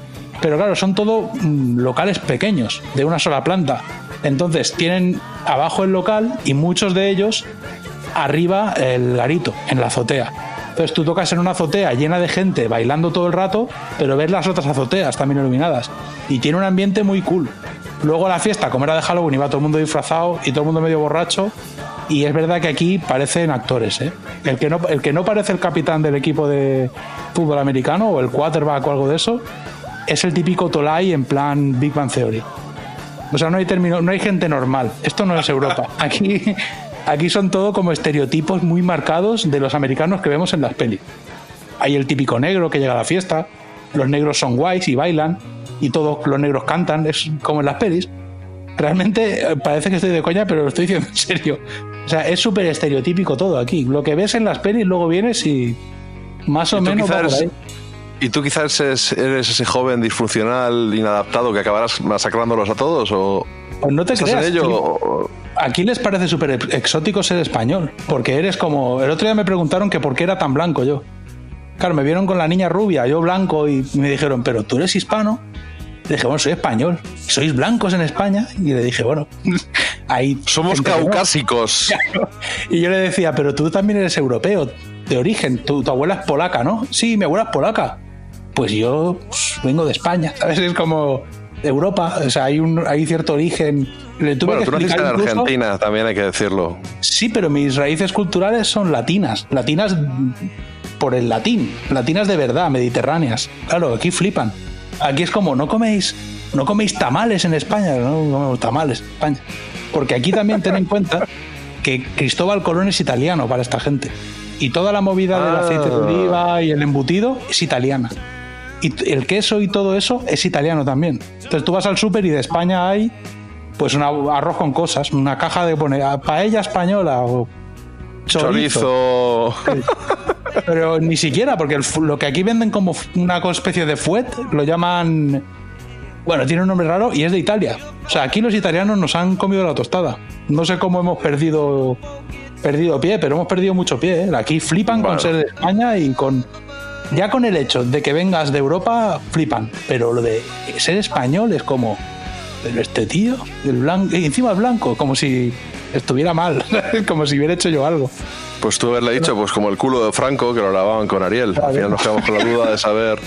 Pero claro, son todo mm, locales pequeños, de una sola planta. Entonces tienen abajo el local y muchos de ellos arriba el garito, en la azotea. Entonces tú tocas en una azotea llena de gente bailando todo el rato, pero ves las otras azoteas también iluminadas. Y tiene un ambiente muy cool. Luego la fiesta, como era de Halloween, iba todo el mundo disfrazado y todo el mundo medio borracho. Y es verdad que aquí parecen actores. ¿eh? El, que no, el que no parece el capitán del equipo de fútbol americano o el quarterback o algo de eso, es el típico Tolai en plan Big Bang Theory. O sea, no hay término, no hay gente normal. Esto no es Europa. Aquí, aquí son todo como estereotipos muy marcados de los americanos que vemos en las pelis. Hay el típico negro que llega a la fiesta, los negros son guays y bailan, y todos los negros cantan, es como en las pelis. Realmente eh, parece que estoy de coña, pero lo estoy diciendo en serio. O sea, es súper estereotípico todo aquí. Lo que ves en las pelis, luego vienes y más o Y menos va por quizás- ahí. ¿Y tú quizás es- eres ese joven disfuncional, inadaptado, que acabarás masacrándolos a todos? ¿O Pues no te creas. en ello? Aquí les parece súper exótico ser español, porque eres como... El otro día me preguntaron que por qué era tan blanco yo. Claro, me vieron con la niña rubia, yo blanco, y me dijeron, pero tú eres hispano. Le dije, bueno, soy español. ¿Sois blancos en España? Y le dije, bueno, ahí... Somos caucásicos. Y yo le decía, pero tú también eres europeo, de origen. Tu, tu abuela es polaca, ¿no? Sí, mi abuela es polaca. Pues yo pues, vengo de España, ¿sabes? Es como Europa, o sea, hay, un, hay cierto origen. Le tuve Bueno, que tú naciste en Argentina, también hay que decirlo. Sí, pero mis raíces culturales son latinas. Latinas por el latín. Latinas de verdad, mediterráneas. Claro, aquí flipan. Aquí es como, no coméis, no coméis tamales en España. No comemos tamales en España. Porque aquí también ten en cuenta que Cristóbal Colón es italiano para esta gente. Y toda la movida del Ah. aceite de oliva y el embutido es italiana. Y el queso y todo eso es italiano también. Entonces tú vas al súper y de España hay pues un arroz con cosas, una caja de pone ah, paella española o chorizo. Chorizo. Pero ni siquiera, porque el lo que aquí venden como una especie de fuet lo llaman. Bueno, tiene un nombre raro y es de Italia. O sea, aquí los italianos nos han comido la tostada. No sé cómo hemos perdido perdido pie, pero hemos perdido mucho pie. ¿eh? Aquí flipan Bueno. con ser de España y con. Ya con el hecho de que vengas de Europa, flipan. Pero lo de ser español es como. Pero este tío, el blanco, y encima es blanco, como si estuviera mal, como si hubiera hecho yo algo. Pues tú haberle dicho, pues como el culo de Franco, que lo lavaban con Ariel. Al final nos quedamos con la duda de saber,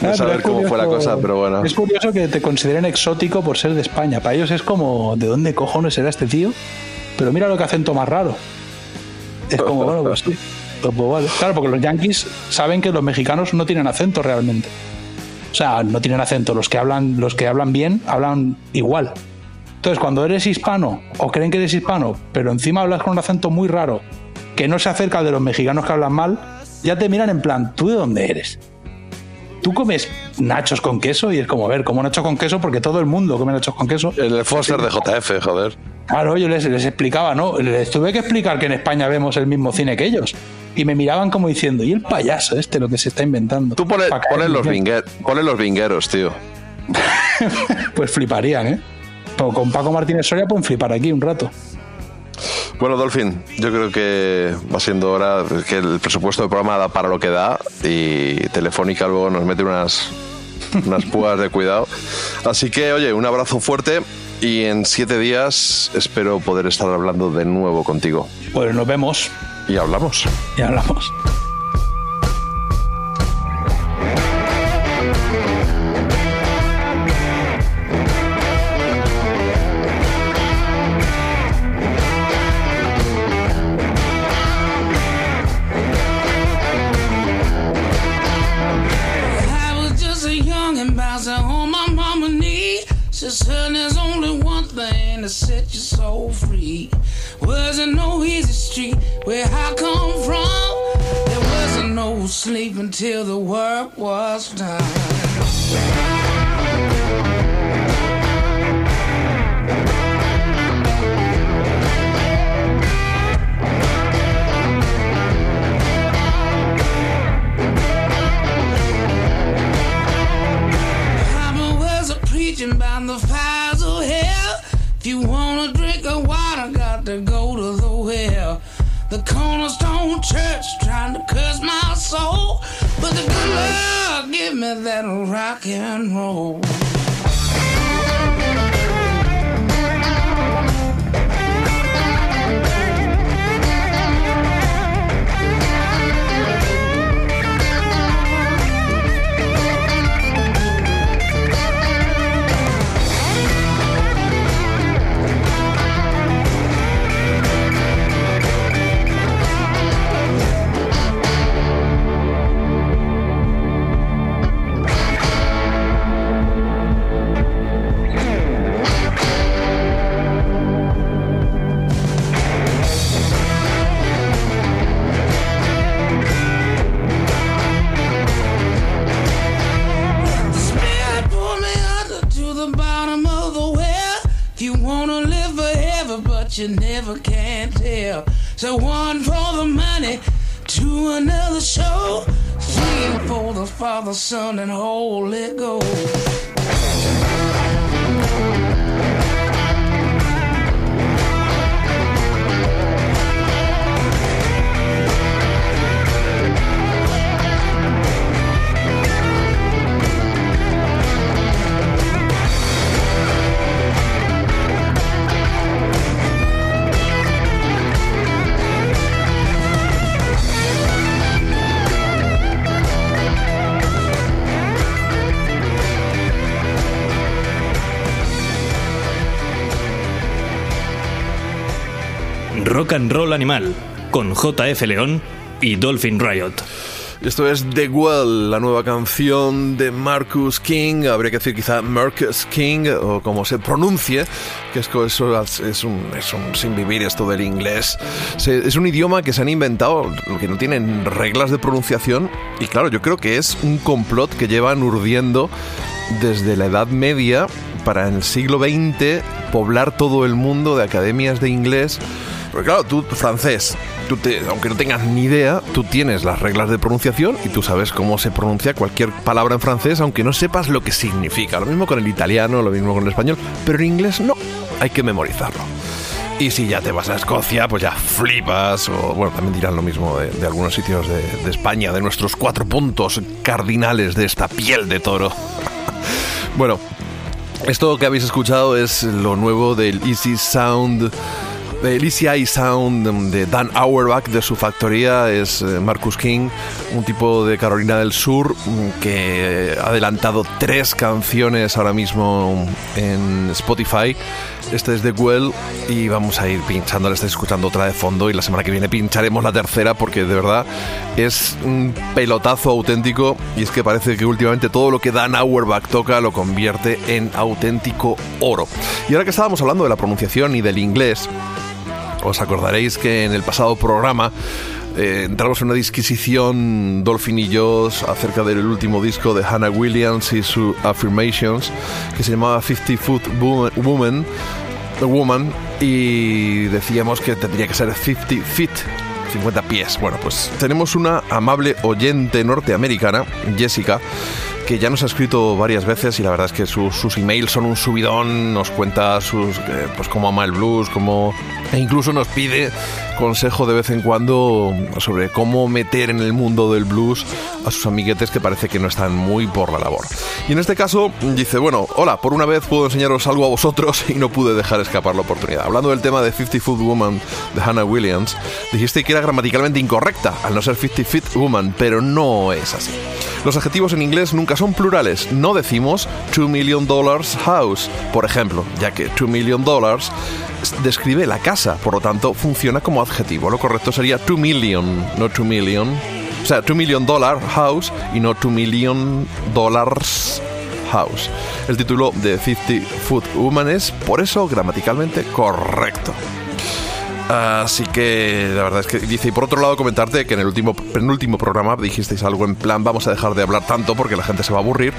de Ah, saber cómo fue la cosa, pero bueno. Es curioso que te consideren exótico por ser de España. Para ellos es como, ¿de dónde cojones será este tío? Pero mira lo que acento más raro. Es como, bueno, pues sí. Pues, pues. Claro, porque los yankees saben que los mexicanos no tienen acento realmente. O sea, no tienen acento. Los que hablan, los que hablan bien, hablan igual. Entonces, cuando eres hispano, o creen que eres hispano, pero encima hablas con un acento muy raro, que no se acerca al de los mexicanos que hablan mal, ya te miran en plan, ¿tú de dónde eres? Tú comes nachos con queso y es como, a ver, como nachos con queso porque todo el mundo come nachos con queso. El Foster de JF, joder. Claro, yo les, les explicaba, ¿no? Les tuve que explicar que en España vemos el mismo cine que ellos. Y me miraban como diciendo, ¿y el payaso este lo que se está inventando? Tú ponle los, vinguer- ponle los vingueros, tío. Pues fliparían, ¿eh? Pero con Paco Martínez Soria pueden flipar aquí un rato. Bueno, Dolphin, yo creo que va siendo hora que el presupuesto del programa da para lo que da y Telefónica luego nos mete unas, unas púas de cuidado. Así que, oye, un abrazo fuerte y en siete días espero poder estar hablando de nuevo contigo. Pues nos vemos. Y hablamos. Y hablamos. Sleep until the work was done. Papa was The cornerstone church trying to curse my soul, but the good Lord give me that rock and roll. you never can tell. So one for the money, to another show, three for the Father, Son, and Holy Ghost. Rock and Roll Animal, con JF León y Dolphin Riot. Esto es The Well, la nueva canción de Marcus King, habría que decir quizá Marcus King, o como se pronuncie, que es, eso es, un, es un sin vivir esto del inglés. Se- es un idioma que se han inventado, que no tienen reglas de pronunciación, y claro, yo creo que es un complot que llevan urdiendo desde la Edad Media para en el siglo XX poblar todo el mundo de academias de inglés. Porque claro, tú francés, tú te- aunque no tengas ni idea, tú tienes las reglas de pronunciación y tú sabes cómo se pronuncia cualquier palabra en francés, aunque no sepas lo que significa. Lo mismo con el italiano, lo mismo con el español, pero en inglés no, hay que memorizarlo. Y si ya te vas a Escocia, pues ya flipas, o bueno, también dirán lo mismo de, de algunos sitios de, de España, de nuestros cuatro puntos cardinales de esta piel de toro. bueno, esto que habéis escuchado es lo nuevo del Easy Sound, Easy Eye Sound de Dan Auerbach de su factoría. Es eh, Marcus King, un tipo de Carolina del Sur mm, que ha adelantado tres canciones ahora mismo en Spotify. Este es The Well y vamos a ir pinchando, le estáis escuchando otra de fondo y la semana que viene pincharemos la tercera porque de verdad es un pelotazo auténtico y es que parece que últimamente todo lo que Dan Auerbach toca lo convierte en auténtico oro. Y ahora que estábamos hablando de la pronunciación y del inglés, os acordaréis que en el pasado programa eh, entramos en una disquisición, Dolphin y yo, acerca del último disco de Hannah Williams y sus Affirmations, que se llamaba 50 Foot Wo- Woman, Woman, y decíamos que tendría que ser 50 feet. 50 pies. Bueno, pues tenemos una amable oyente norteamericana, Jessica, que ya nos ha escrito varias veces y la verdad es que sus, sus emails son un subidón, nos cuenta sus, eh, pues cómo ama el blues, cómo, e incluso nos pide consejo de vez en cuando sobre cómo meter en el mundo del blues a sus amiguetes que parece que no están muy por la labor. Y en este caso dice, bueno, hola, por una vez puedo enseñaros algo a vosotros y no pude dejar escapar la oportunidad. Hablando del tema de 50 Foot Woman de Hannah Williams, dijiste que era gramaticalmente incorrecta al no ser 50 Feet Woman, pero no es así. Los adjetivos en inglés nunca son plurales, no decimos 2 million dollars house, por ejemplo, ya que 2 million dollars describe la casa, por lo tanto funciona como adjetivo. Lo correcto sería 2 million, no 2 million. O sea, 2 million dollar house y no 2 million dollars house. El título de 50 Foot Woman es, por eso, gramaticalmente correcto. Así que la verdad es que dice, y por otro lado comentarte que en el último penúltimo programa dijisteis algo en plan vamos a dejar de hablar tanto porque la gente se va a aburrir,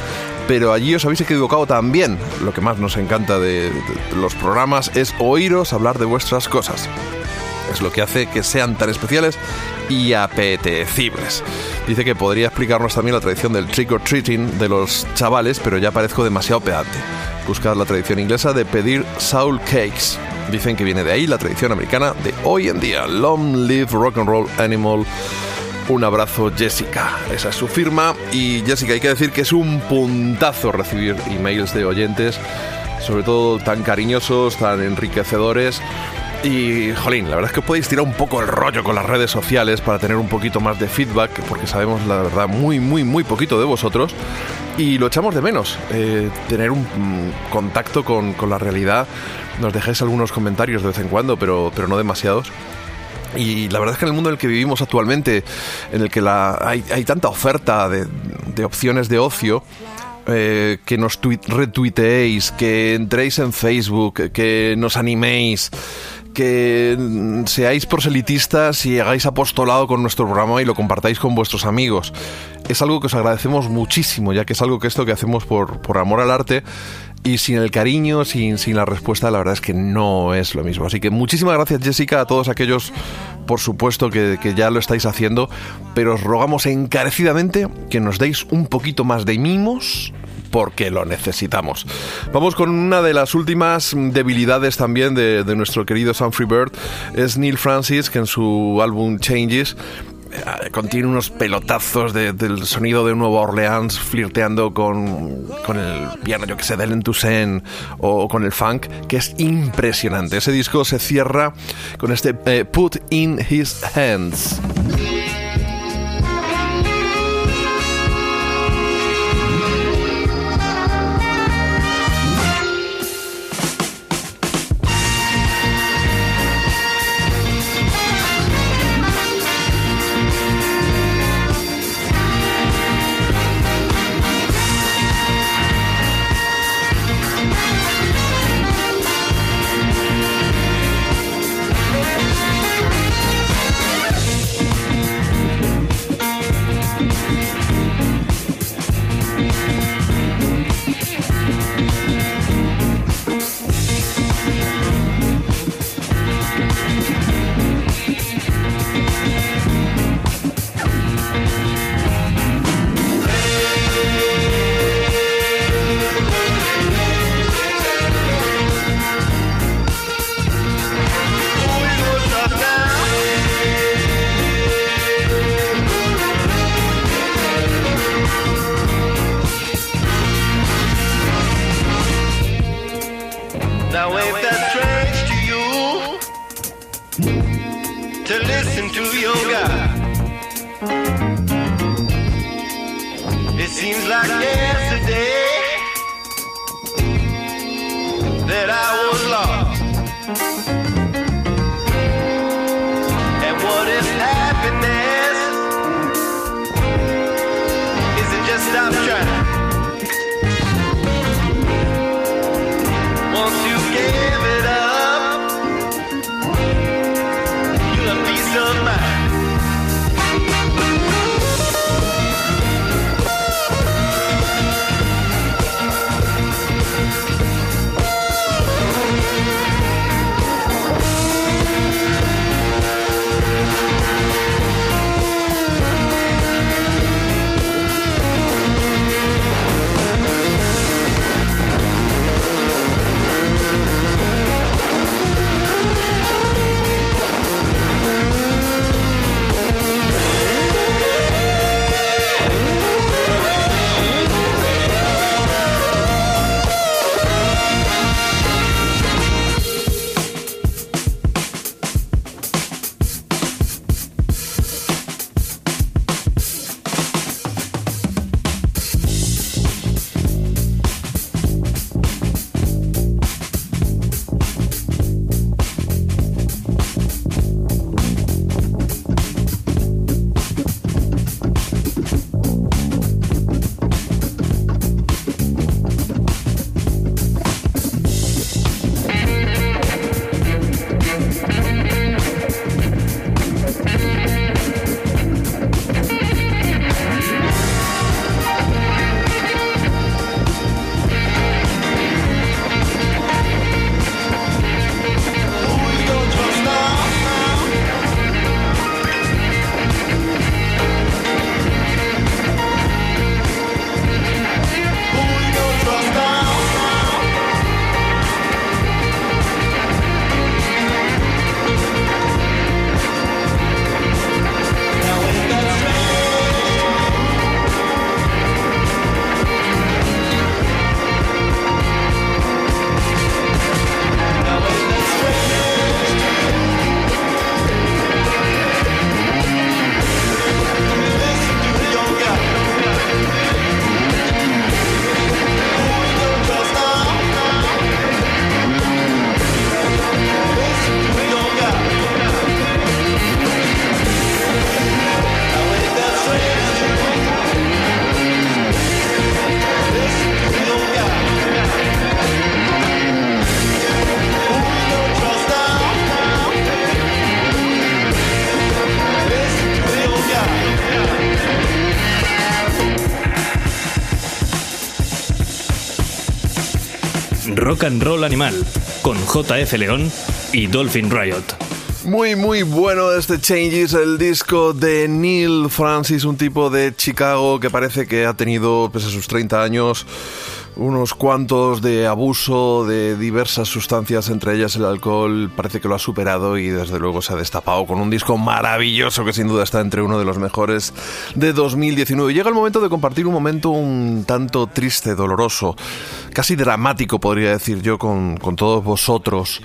pero allí os habéis equivocado también. Lo que más nos encanta de, de los programas es oíros hablar de vuestras cosas. Es lo que hace que sean tan especiales y apetecibles. Dice que podría explicarnos también la tradición del trick or treating de los chavales, pero ya parezco demasiado pedante. Buscar la tradición inglesa de pedir soul cakes. Dicen que viene de ahí la tradición americana de hoy en día. Long live rock and roll animal. Un abrazo, Jessica. Esa es su firma. Y Jessica, hay que decir que es un puntazo recibir emails de oyentes, sobre todo tan cariñosos, tan enriquecedores. Y, jolín, la verdad es que podéis tirar un poco el rollo con las redes sociales para tener un poquito más de feedback, porque sabemos, la verdad, muy, muy, muy poquito de vosotros. Y lo echamos de menos, eh, tener un mm, contacto con, con la realidad. Nos dejáis algunos comentarios de vez en cuando, pero, pero no demasiados. Y la verdad es que en el mundo en el que vivimos actualmente, en el que hay, hay tanta oferta de, de opciones de ocio, eh, que nos tuit- retuiteéis, que entréis en Facebook, que nos animéis, que seáis proselitistas y hagáis apostolado con nuestro programa y lo compartáis con vuestros amigos. Es algo que os agradecemos muchísimo, ya que es algo que esto que hacemos por, por amor al arte y sin el cariño, sin, sin la respuesta, la verdad es que no es lo mismo. Así que muchísimas gracias Jessica a todos aquellos, por supuesto, que, que ya lo estáis haciendo, pero os rogamos encarecidamente que nos deis un poquito más de mimos porque lo necesitamos. Vamos con una de las últimas debilidades también de, de nuestro querido Humphrey Bird, es Neil Francis, que en su álbum Changes contiene unos pelotazos de- del sonido de Nueva Orleans flirteando con, con el piano, yo que sé, del Toussaint o con el funk, que es impresionante. Ese disco se cierra con este eh, Put in His Hands. Rock and Roll Animal, con JF León y Dolphin Riot. Muy, muy bueno este Changes, el disco de Neil Francis, un tipo de Chicago que parece que ha tenido, pese a sus 30 años, unos cuantos de abuso de diversas sustancias, entre ellas el alcohol, parece que lo ha superado y desde luego se ha destapado con un disco maravilloso que sin duda está entre uno de los mejores de 2019. Llega el momento de compartir un momento un tanto triste, doloroso, casi dramático podría decir yo con, con todos vosotros.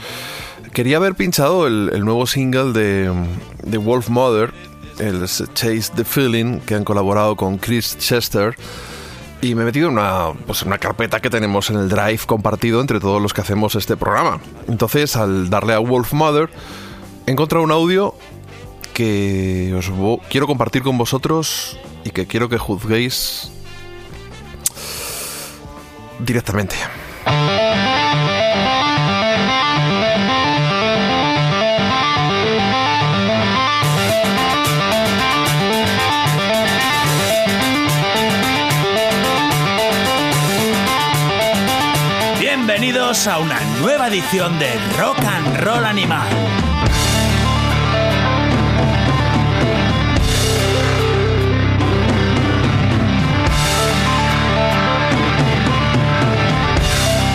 Quería haber pinchado el, nuevo single de, de Wolf Mother, el Chase the Feeling, que han colaborado con Chris Chester. Y me he metido en una, pues una carpeta que tenemos en el Drive compartido entre todos los que hacemos este programa. Entonces, al darle a Wolf Mother, he encontrado un audio que os quiero compartir con vosotros y que quiero que juzguéis directamente. A una nueva edición de Rock and Roll Animal.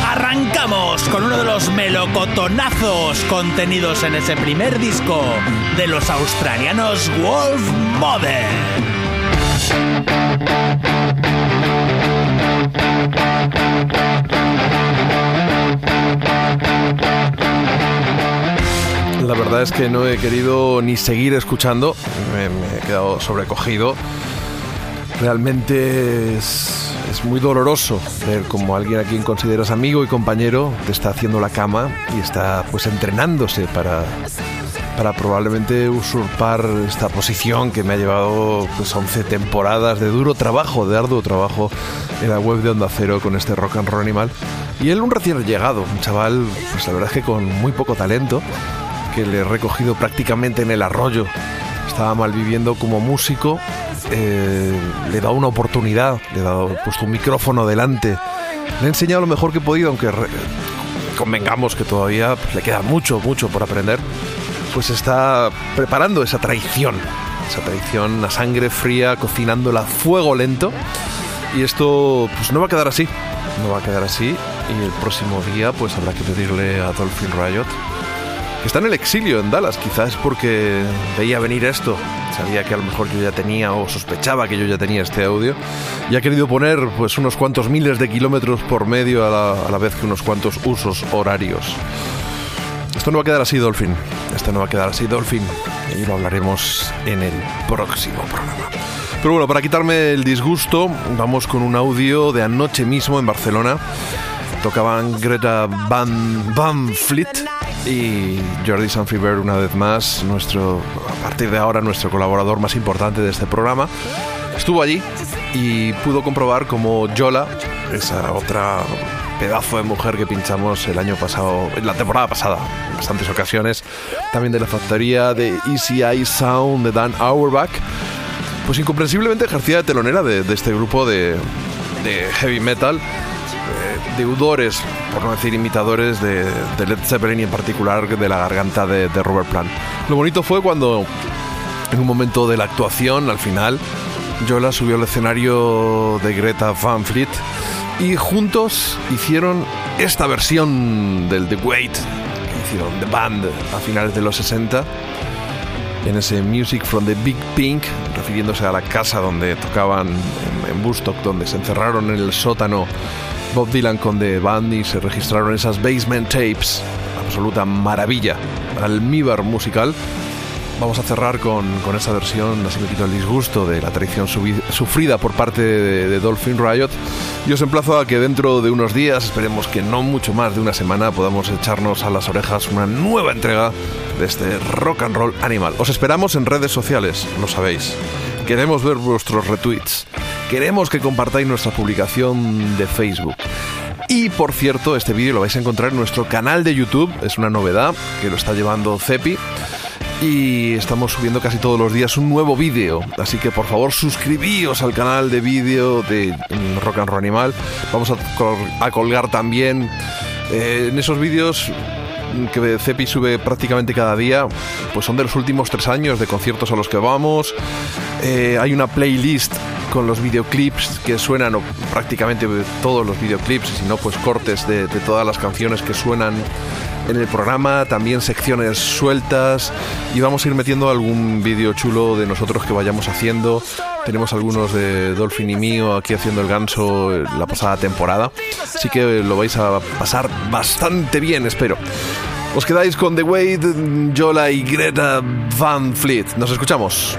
Arrancamos con uno de los melocotonazos contenidos en ese primer disco de los australianos Wolf Mother. La verdad es que no he querido ni seguir escuchando, me, he quedado sobrecogido. Realmente es, es muy doloroso ver como alguien a quien consideras amigo y compañero te está haciendo la cama y está pues entrenándose para, para probablemente usurpar esta posición que me ha llevado pues 11 temporadas de duro trabajo, de arduo trabajo en la web de Onda Cero con este rock and roll animal. Y él un recién llegado, un chaval, pues la verdad es que con muy poco talento, que le he recogido prácticamente en el arroyo. Estaba mal viviendo como músico, eh, le he dado una oportunidad, le he dado, puesto un micrófono delante, le he enseñado lo mejor que he podido, aunque re- convengamos que todavía pues, le queda mucho, mucho por aprender, pues está preparando esa traición, esa traición a sangre fría, cocinándola a fuego lento. Y esto pues no va a quedar así, no va a quedar así. Y el próximo día pues habrá que pedirle a Dolphin Riot está en el exilio en Dallas, quizás porque veía venir esto, sabía que a lo mejor yo ya tenía o sospechaba que yo ya tenía este audio y ha querido poner pues unos cuantos miles de kilómetros por medio a la vez que unos cuantos usos horarios. Esto no va a quedar así, Dolphin. Esto no va a quedar así, Dolphin. Y lo hablaremos en el próximo programa. Pero bueno, para quitarme el disgusto, vamos con un audio de anoche mismo en Barcelona. Tocaban Greta Van, Van Fleet y Jordi Sanfiber una vez más, nuestro, a partir de ahora, nuestro colaborador más importante de este programa. Estuvo allí y pudo comprobar como Yola, esa otra pedazo de mujer que pinchamos el año pasado, en la temporada pasada, en bastantes ocasiones, también de la factoría de Easy Eye Sound de Dan Auerbach, pues incomprensiblemente ejercía de telonera de, este grupo de, heavy metal, eh, deudores, por no decir imitadores, de, de Led Zeppelin y en particular de la garganta de, de Robert Plant. Lo bonito fue cuando, en un momento de la actuación, al final, Yola subió al escenario de Greta Van Fleet y juntos hicieron esta versión del The Wait, que hicieron The Band a finales de los 60 en ese Music from the Big Pink, refiriéndose a la casa donde tocaban en, en donde se encerraron en el sótano Bob Dylan con The Band y se registraron esas basement tapes, absoluta maravilla, almíbar musical. Vamos a cerrar con, con esa versión, así me quito el disgusto de la traición sufrida por parte de, Dolphin Riot. Y os emplazo a que dentro de unos días, esperemos que no mucho más de una semana, podamos echarnos a las orejas una nueva entrega de este rock and roll animal. Os esperamos en redes sociales, lo sabéis. Queremos ver vuestros retweets. Queremos que compartáis nuestra publicación de Facebook. Y por cierto, este vídeo lo vais a encontrar en nuestro canal de YouTube. Es una novedad que lo está llevando Cepi. Y estamos subiendo casi todos los días un nuevo vídeo. Así que por favor suscribíos al canal de vídeo de Rock and Roll Animal. Vamos a, col- a colgar también Eh, en esos vídeos que Cepi sube prácticamente cada día, pues son de los últimos tres años de conciertos a los que vamos. Eh, hay una playlist con los videoclips que suenan, o prácticamente todos los videoclips, si no, pues cortes de todas las canciones que suenan en el programa, también secciones sueltas y vamos a ir metiendo algún vídeo chulo de nosotros que vayamos haciendo. Tenemos algunos de Dolphin y mío aquí haciendo el ganso la pasada temporada, así que lo vais a pasar bastante bien, espero. Os quedáis con The Wade, Jola y Greta Van Fleet. Nos escuchamos.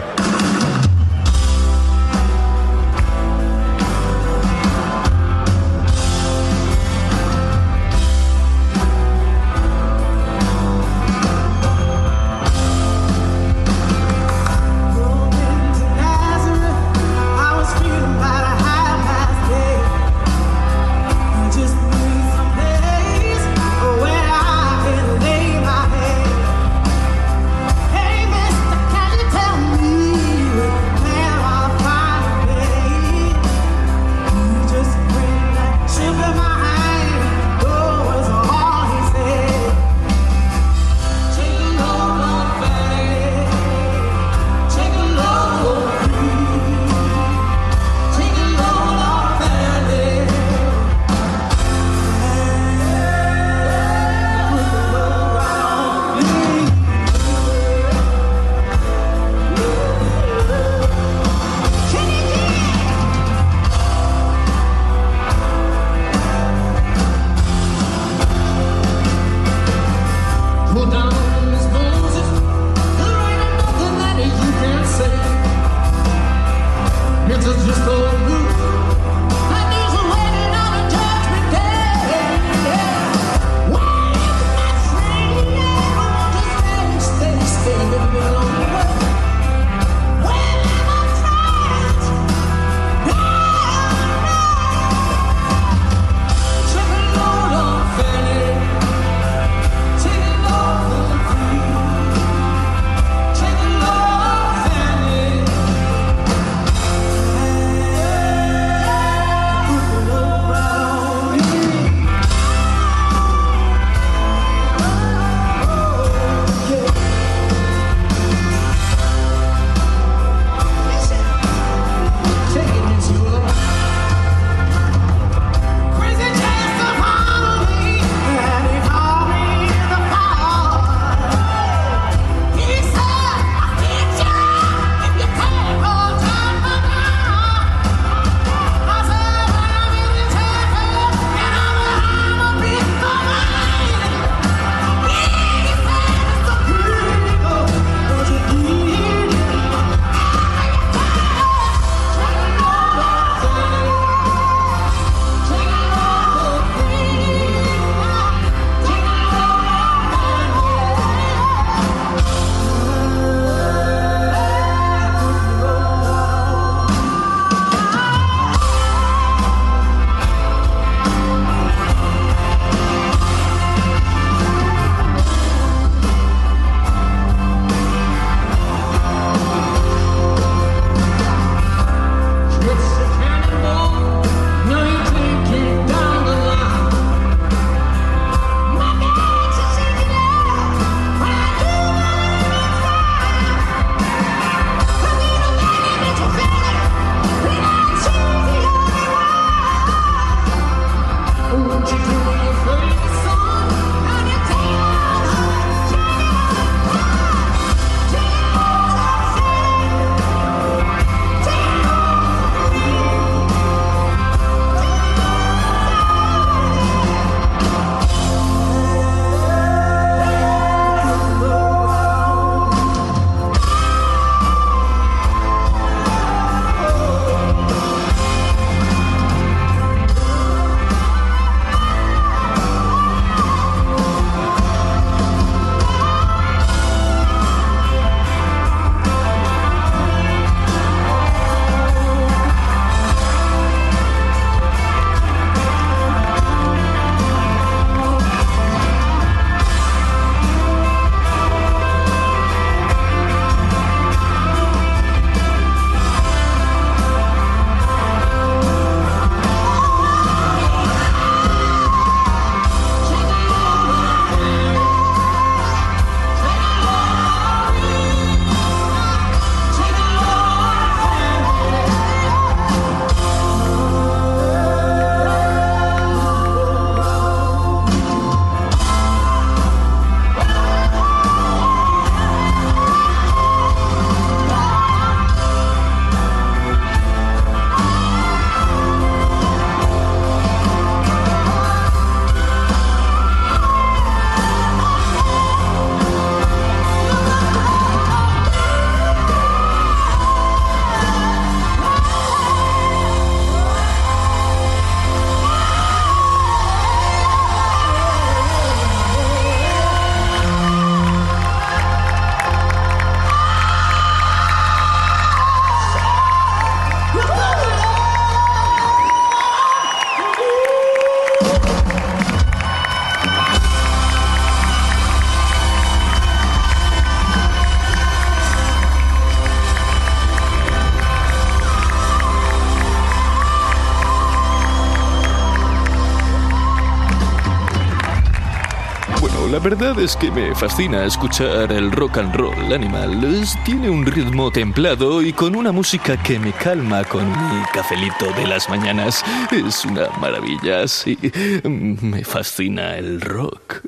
Verdad es que me fascina escuchar el rock and roll animal. Tiene un ritmo templado y con una música que me calma con mi cafelito de las mañanas. Es una maravilla, sí. Me fascina el rock.